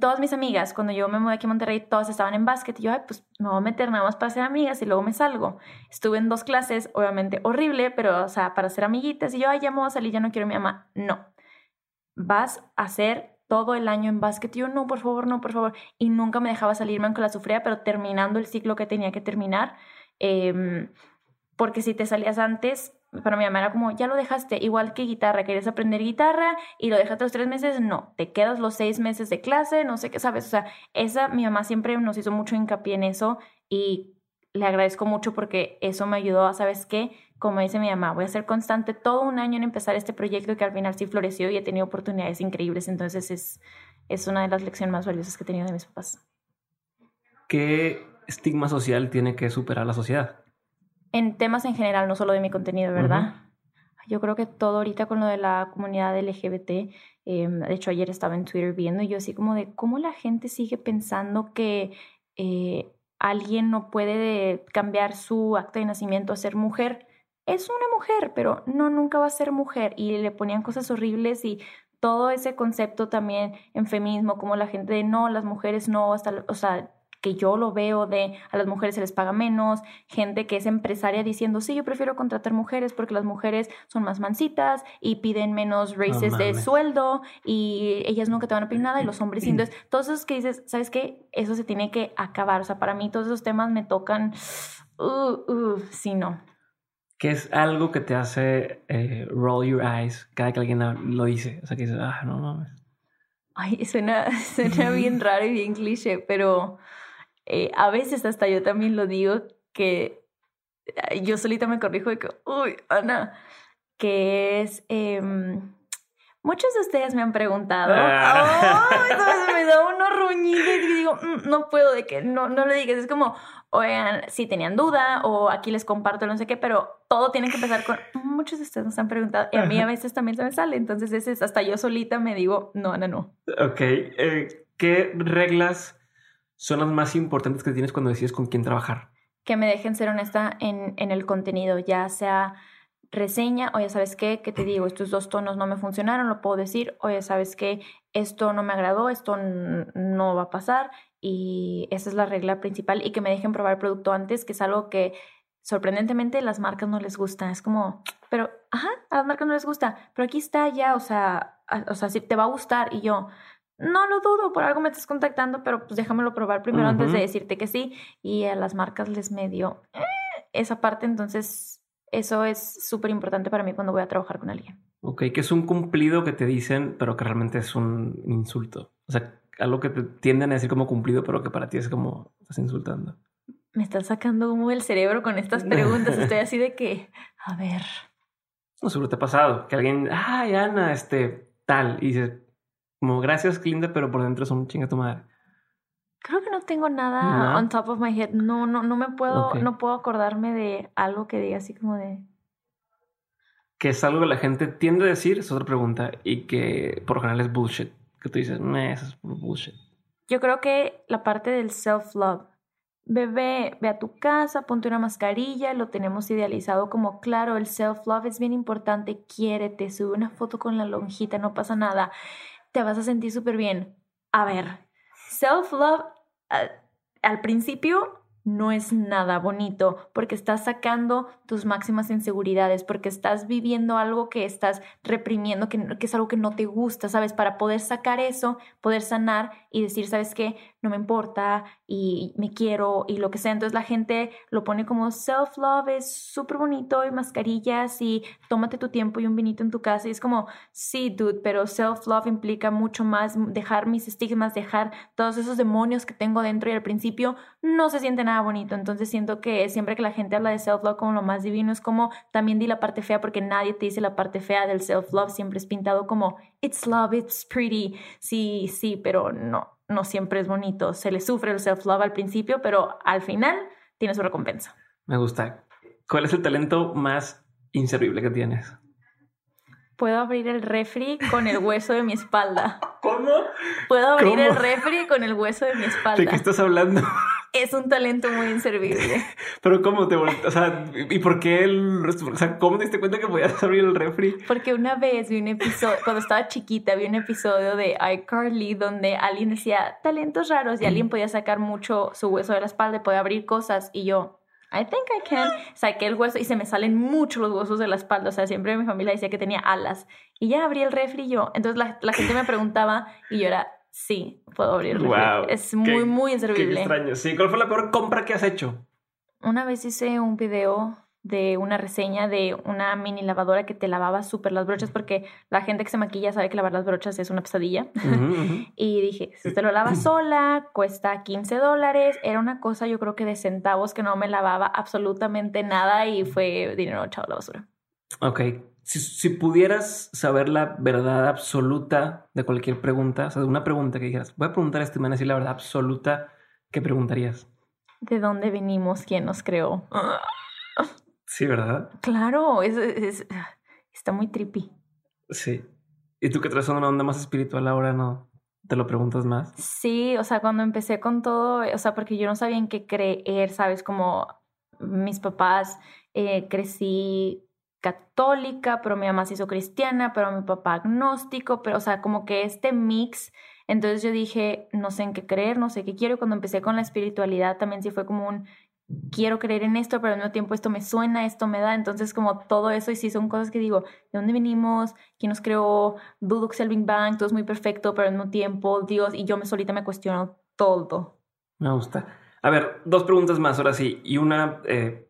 todas mis amigas, cuando yo me mudé aquí a Monterrey, todas estaban en básquet y yo, ay, pues me voy a meter nada más para ser amigas y luego me salgo. Estuve en dos clases, obviamente horrible, pero, o sea, para ser amiguitas y yo, ay, ya me voy a salir, ya no quiero a mi mamá. No. Vas a hacer todo el año en básquet. Y yo, no, por favor, no, por favor. Y nunca me dejaba salirme aunque la sufría, pero terminando el ciclo que tenía que terminar. Eh, porque si te salías antes, para mi mamá era como, ya lo dejaste, igual que guitarra, querías aprender guitarra y lo dejaste los tres meses, no, te quedas los seis meses de clase, no sé qué sabes, o sea, esa, mi mamá siempre nos hizo mucho hincapié en eso y le agradezco mucho porque eso me ayudó a, ¿sabes qué? Como dice mi mamá, voy a ser constante todo un año en empezar este proyecto que al final sí floreció y he tenido oportunidades increíbles, entonces es, es una de las lecciones más valiosas que he tenido de mis papás. ¿Qué estigma social tiene que superar la sociedad? En temas en general, no solo de mi contenido, ¿verdad? Yo creo que todo ahorita con lo de la comunidad LGBT, em, de hecho ayer estaba en Twitter viendo y yo así como de cómo la gente sigue pensando que eh, alguien no puede cambiar su acto de nacimiento a ser mujer. Es una mujer, pero no, nunca va a ser mujer. Y le ponían cosas horribles y todo ese concepto también en feminismo, como la gente de no, las mujeres no, hasta, o sea, que yo lo veo de a las mujeres se les paga menos, gente que es empresaria diciendo, sí, yo prefiero contratar mujeres porque las mujeres son más mansitas y piden menos races de sueldo y ellas nunca te van a pedir nada y los hombres sí. Entonces, [clears throat] todos esos que dices, ¿sabes qué? Eso se tiene que acabar. O sea, para mí todos esos temas me tocan, uh, uh, sí, no. ¿Qué es algo que te hace eh, roll your eyes cada que alguien lo dice? O sea, que dices, ah, no mames. Ay, suena, [laughs] suena bien [laughs] raro y bien cliché, pero eh, a veces hasta yo también lo digo que yo solita me corrijo de que, uy, Ana, que es... Eh, muchos de ustedes me han preguntado, ah. oh, me da unos ruñidos y digo, mm, no puedo de que no, no le digas, es como, oigan, si tenían duda o aquí les comparto no sé qué, pero todo tiene que empezar con, muchos de ustedes nos han preguntado y a mí a veces también se me sale, entonces es, hasta yo solita me digo, no, Ana, no. Ok, eh, ¿qué reglas son las más importantes que tienes cuando decides con quién trabajar? Que me dejen ser honesta en, en el contenido, ya sea reseña, o ya sabes qué, que te digo, estos dos tonos no me funcionaron, lo puedo decir, o ya sabes qué, esto no me agradó, esto no va a pasar, y esa es la regla principal, y que me dejen probar el producto antes, que es algo que sorprendentemente las marcas no les gusta, es como, pero, ajá, a las marcas no les gusta, pero aquí está ya, o sea, o sea, si te va a gustar, y yo, no lo dudo, por algo me estás contactando, pero pues déjamelo probar primero antes de decirte que sí. Y a las marcas les medio eh, esa parte, entonces eso es súper importante para mí cuando voy a trabajar con alguien. Ok, que es un cumplido que te dicen, pero que realmente es un insulto. O sea, algo que te tienden a decir como cumplido, pero que para ti es como estás insultando. Me estás sacando humo del cerebro con estas preguntas. Estoy así de que, a ver. No, seguro te ha pasado que alguien, ay, Ana, este, tal, y dices, como gracias, Clinda, pero por dentro son chinga tu madre. Creo que no tengo nada on top of my head. No, no, no me puedo, no puedo acordarme de algo que diga así como de. Que es algo que la gente tiende a decir, es otra pregunta, y que por lo general es bullshit. Que tú dices, no, eso es bullshit. Yo creo que la parte del self-love. Bebé, ve a tu casa, ponte una mascarilla, lo tenemos idealizado como claro, el self-love es bien importante, quiérete, sube una foto con la lonjita, no pasa nada te vas a sentir súper bien. A ver, self-love uh, al principio no es nada bonito porque estás sacando tus máximas inseguridades, porque estás viviendo algo que estás reprimiendo, que, que, es algo que no te gusta, ¿sabes? Para poder sacar eso, poder sanar y decir, ¿sabes qué? No me importa y me quiero y lo que sea. Entonces la gente lo pone como self-love, es súper bonito y mascarillas y tómate tu tiempo y un vinito en tu casa. Y es como, sí, dude, pero self-love implica mucho más dejar mis estigmas, dejar todos esos demonios que tengo dentro y al principio no se siente nada bonito. Entonces siento que siempre que la gente habla de self-love como lo más divino, es como también di la parte fea porque nadie te dice la parte fea del self-love. Siempre es pintado como it's love, it's pretty. Sí, sí, pero no, no siempre es bonito. Se le sufre el self-love al principio, pero al final tiene su recompensa. Me gusta. ¿Cuál es el talento más inservible que tienes? Puedo abrir el refri con el hueso de mi espalda. [laughs] ¿Cómo? Puedo abrir el refri con el hueso de mi espalda. ¿De qué estás hablando? Es un talento muy inservible. [laughs] Pero ¿cómo te O sea, ¿y por qué el... O sea, ¿cómo te diste cuenta que podías [laughs] abrir el refri? Porque una vez vi un episodio, cuando estaba chiquita, vi un episodio de iCarly donde alguien decía talentos raros y alguien podía sacar mucho su hueso de la espalda y podía abrir cosas y yo, I think I can. Saqué el hueso y se me salen mucho los huesos de la espalda. O sea, siempre mi familia decía que tenía alas. Y ya abrí el refri yo. Entonces la, la gente me preguntaba y yo era, sí, puedo abrir. Wow, es muy, muy inservible. Qué extraño. Sí, ¿cuál fue la peor compra que has hecho? Una vez hice un video de una reseña de una mini lavadora que te lavaba súper las brochas porque la gente que se maquilla sabe que lavar las brochas es una pesadilla. [laughs] y dije, si usted lo lava [clears throat] sola, cuesta 15 dólares. Era una cosa yo creo que de centavos que no me lavaba absolutamente nada y fue dinero echado a la basura. Ok. Si, si pudieras saber la verdad absoluta de cualquier pregunta, o sea, de una pregunta que dijeras, voy a preguntar a este man así la verdad absoluta, ¿qué preguntarías? ¿De dónde venimos? ¿Quién nos creó? Sí, ¿verdad? Claro, es, es, está muy trippy. Sí. ¿Y tú que traes una onda más espiritual ahora no te lo preguntas más? Sí, o sea, cuando empecé con todo, o sea, porque yo no sabía en qué creer, ¿sabes? Como mis papás, eh, crecí católica, pero mi mamá se hizo cristiana, pero mi papá agnóstico, pero o sea, como que este mix. Entonces yo dije, no sé en qué creer, no sé qué quiero. Y cuando empecé con la espiritualidad también sí fue como un, quiero creer en esto, pero al mismo tiempo esto me suena, esto me da, entonces como todo eso y sí son cosas que digo, ¿de dónde venimos? ¿Quién nos creó? El Big Bang, todo es muy perfecto, pero al mismo tiempo, Dios, y yo me solita me cuestiono todo. Me gusta. A ver, dos preguntas más ahora sí, y una eh,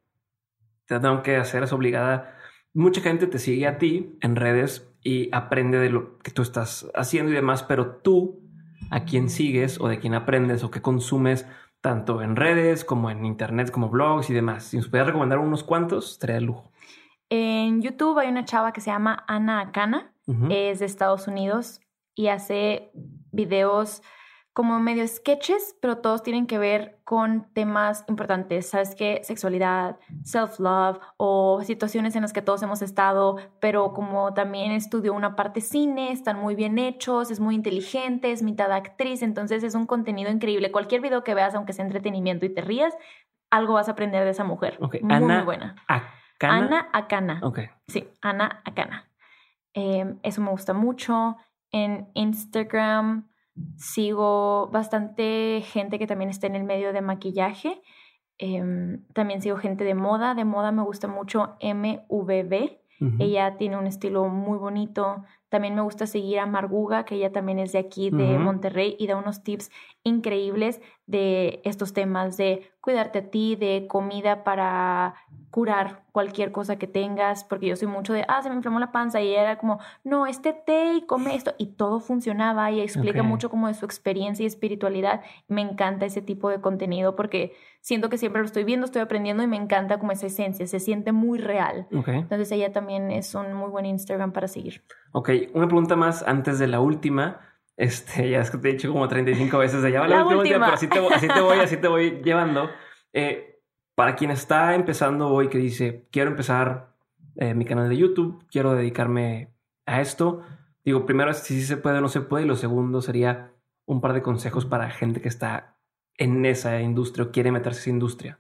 te tengo que hacer, es obligada. Mucha gente te sigue a ti en redes y aprende de lo que tú estás haciendo y demás, pero tú, a quién sigues o de quién aprendes o qué consumes, tanto en redes como en internet, como blogs y demás. Si nos pudieras recomendar unos cuantos, estaría de lujo. En YouTube hay una chava que se llama Ana Akana, es de Estados Unidos y hace videos como medio sketches, pero todos tienen que ver con temas importantes, ¿sabes qué? Sexualidad, self-love o situaciones en las que todos hemos estado, pero como también estudió una parte cine, están muy bien hechos, es muy inteligente, es mitad actriz, entonces es un contenido increíble. Cualquier video que veas, aunque sea entretenimiento y te rías, algo vas a aprender de esa mujer. Okay. Muy, Ana muy buena. Akana. Ana Akana. Ok. Sí, Ana Akana. Eh, eso me gusta mucho. En Instagram sigo bastante gente que también está en el medio de maquillaje. Em, también sigo gente de moda. De moda me gusta mucho MVB. Ella tiene un estilo muy bonito. También me gusta seguir a Marguga, que ella también es de aquí, de Monterrey, y da unos tips increíbles de estos temas de cuidarte a ti, de comida para curar cualquier cosa que tengas, porque yo soy mucho de, ah, se me inflamó la panza y era como, no, este té y come esto, y todo funcionaba y explica mucho como de su experiencia y espiritualidad. Me encanta ese tipo de contenido porque siento que siempre lo estoy viendo, estoy aprendiendo y me encanta como esa esencia, se siente muy real. Entonces ella también es un muy buen Instagram para seguir. Ok, una pregunta más antes de la última. Este, ya es que te he dicho como 35 veces de va la, La última, última. pero así te, así te voy, así te voy llevando. Eh, para quien está empezando hoy que dice, quiero empezar eh, mi canal de YouTube, quiero dedicarme a esto, digo, primero es si se puede o no se puede, y lo segundo sería un par de consejos para gente que está en esa industria o quiere meterse a esa industria.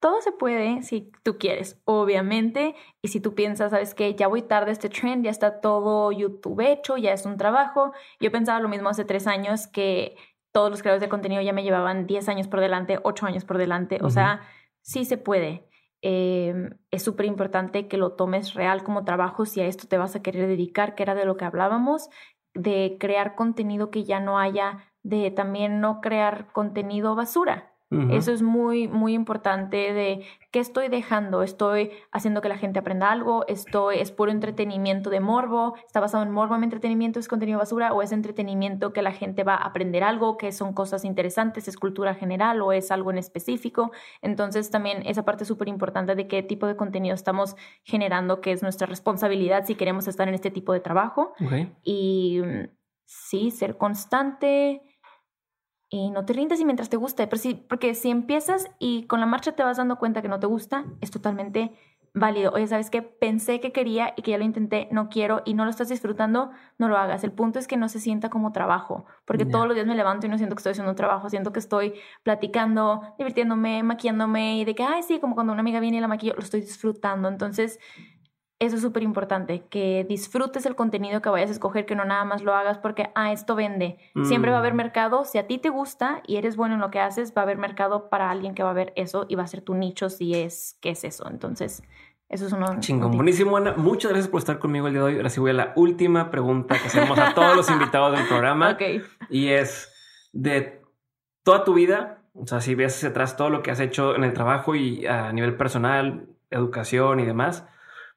Todo se puede si tú quieres, obviamente, y si tú piensas, sabes que ya voy tarde a este trend, ya está todo YouTube hecho, ya es un trabajo. Yo pensaba lo mismo hace tres años que todos los creadores de contenido ya me llevaban 10 años por delante, 8 años por delante. O sea, sí se puede. Em, es súper importante que lo tomes real como trabajo si a esto te vas a querer dedicar, que era de lo que hablábamos, de crear contenido que ya no haya, de también no crear contenido basura. Eso es muy, muy importante de qué estoy dejando. Estoy haciendo que la gente aprenda algo, estoy, es puro entretenimiento de morbo, está basado en morbo, en entretenimiento, es contenido basura o es entretenimiento que la gente va a aprender algo, que son cosas interesantes, es cultura general o es algo en específico. Entonces también esa parte es súper importante de qué tipo de contenido estamos generando, que es nuestra responsabilidad si queremos estar en este tipo de trabajo. Y mm, sí, ser constante y no te rindes y mientras te guste, pero sí, porque si empiezas y con la marcha te vas dando cuenta que no te gusta, es totalmente válido. Oye, ¿sabes qué? Pensé que quería y que ya lo intenté, no quiero y no lo estás disfrutando, no lo hagas. El punto es que no se sienta como trabajo, porque todos los días me levanto y no siento que estoy haciendo un trabajo, siento que estoy platicando, divirtiéndome, maquillándome y de que, ay, sí, como cuando una amiga viene y la maquillo, lo estoy disfrutando. Entonces, eso es súper importante, que disfrutes el contenido que vayas a escoger, que no nada más lo hagas porque, ah, esto vende. Siempre va a haber mm. mercado, si a ti te gusta y eres bueno en lo que haces, va a haber mercado para alguien que va a ver eso y va a ser tu nicho si es, ¿qué es eso? Entonces, eso es uno. Chingón, buenísimo, Ana. Muchas gracias por estar conmigo el día de hoy. Ahora sí voy a la última pregunta que hacemos a todos los invitados del programa. [laughs] Ok. Y es de toda tu vida, o sea, si ves hacia atrás todo lo que has hecho en el trabajo y a nivel personal, educación y demás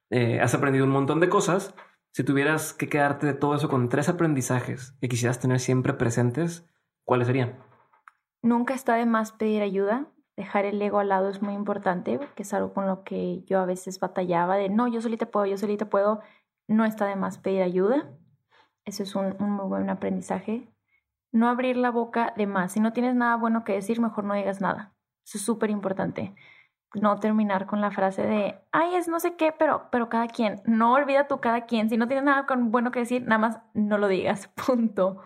eh, has aprendido un montón de cosas. Si tuvieras que quedarte de todo eso con tres aprendizajes que quisieras tener siempre presentes, ¿cuáles serían? Nunca está de más pedir ayuda. Dejar el ego al lado es muy importante, que es algo con lo que yo a veces batallaba de no, yo solita puedo, yo solita puedo. No está de más pedir ayuda. Eso es un, un muy buen aprendizaje. No abrir la boca de más. Si no tienes nada bueno que decir, mejor no digas nada. Eso es súper importante no terminar con la frase de, ay, es no sé qué, pero, pero cada quien. No olvida tú cada quien. Si no tienes nada bueno que decir, nada más no lo digas. [laughs] Punto.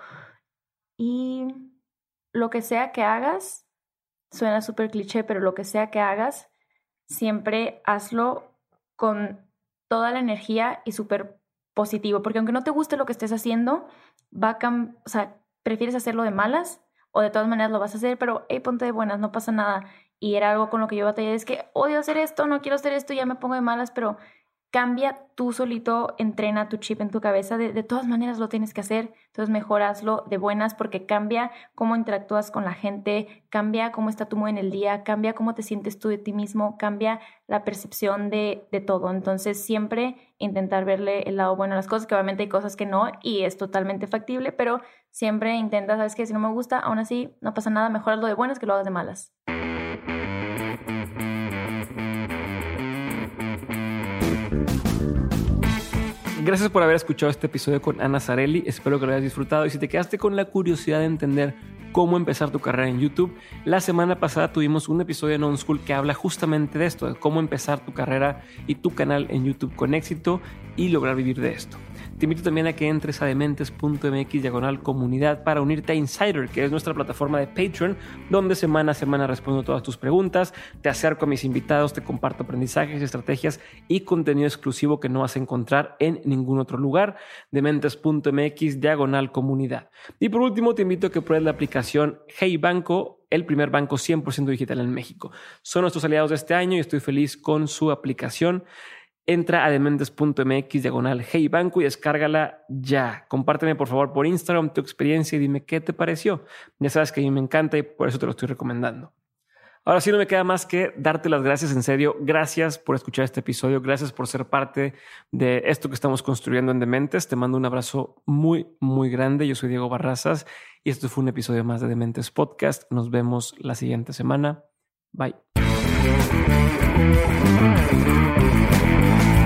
Y lo que sea que hagas, suena súper cliché, pero lo que sea que hagas, siempre hazlo con toda la energía y súper positivo. Porque aunque no te guste lo que estés haciendo, va a o sea, prefieres hacerlo de malas o de todas maneras lo vas a hacer, pero hey, ponte de buenas, no pasa nada y era algo con lo que yo batallé, es que odio hacer esto, no quiero hacer esto, ya me pongo de malas, pero cambia tú solito, entrena tu chip en tu cabeza, de, todas maneras lo tienes que hacer, entonces mejor hazlo de buenas porque cambia cómo interactúas con la gente, cambia cómo está tu mood en el día, cambia cómo te sientes tú de ti mismo, cambia la percepción de, de todo, entonces siempre intentar verle el lado bueno a las cosas, que obviamente hay cosas que no y es totalmente factible, pero siempre intenta, sabes que si no me gusta, aún así no pasa nada, mejor hazlo de buenas que lo hagas de malas. Gracias por haber escuchado este episodio con Ana Zarelli. Espero que lo hayas disfrutado. Y si te quedaste con la curiosidad de entender cómo empezar tu carrera en YouTube, la semana pasada tuvimos un episodio en On School que habla justamente de esto, de cómo empezar tu carrera y tu canal en YouTube con éxito y lograr vivir de esto. Te invito también a que entres a dementes.mx diagonal comunidad para unirte a Insider, que es nuestra plataforma de Patreon, donde semana a semana respondo todas tus preguntas, te acerco a mis invitados, te comparto aprendizajes, estrategias y contenido exclusivo que no vas a encontrar en ningún otro lugar. Dementes.mx diagonal comunidad. Y por último, te invito a que pruebes la aplicación Hey Banco el primer banco 100% digital en México. Son nuestros aliados de este año y estoy feliz con su aplicación. Entra a dementes.mx diagonal Hey Banco y descárgala ya. Compárteme por favor por Instagram tu experiencia y dime qué te pareció. Ya sabes que a mí me encanta y por eso te lo estoy recomendando. Ahora sí no me queda más que darte las gracias en serio. Gracias por escuchar este episodio. Gracias por ser parte de esto que estamos construyendo en Dementes. Te mando un abrazo muy, muy grande. Yo soy Diego Barrazas y esto fue un episodio más de Dementes Podcast. Nos vemos la siguiente semana. Bye. Thank you.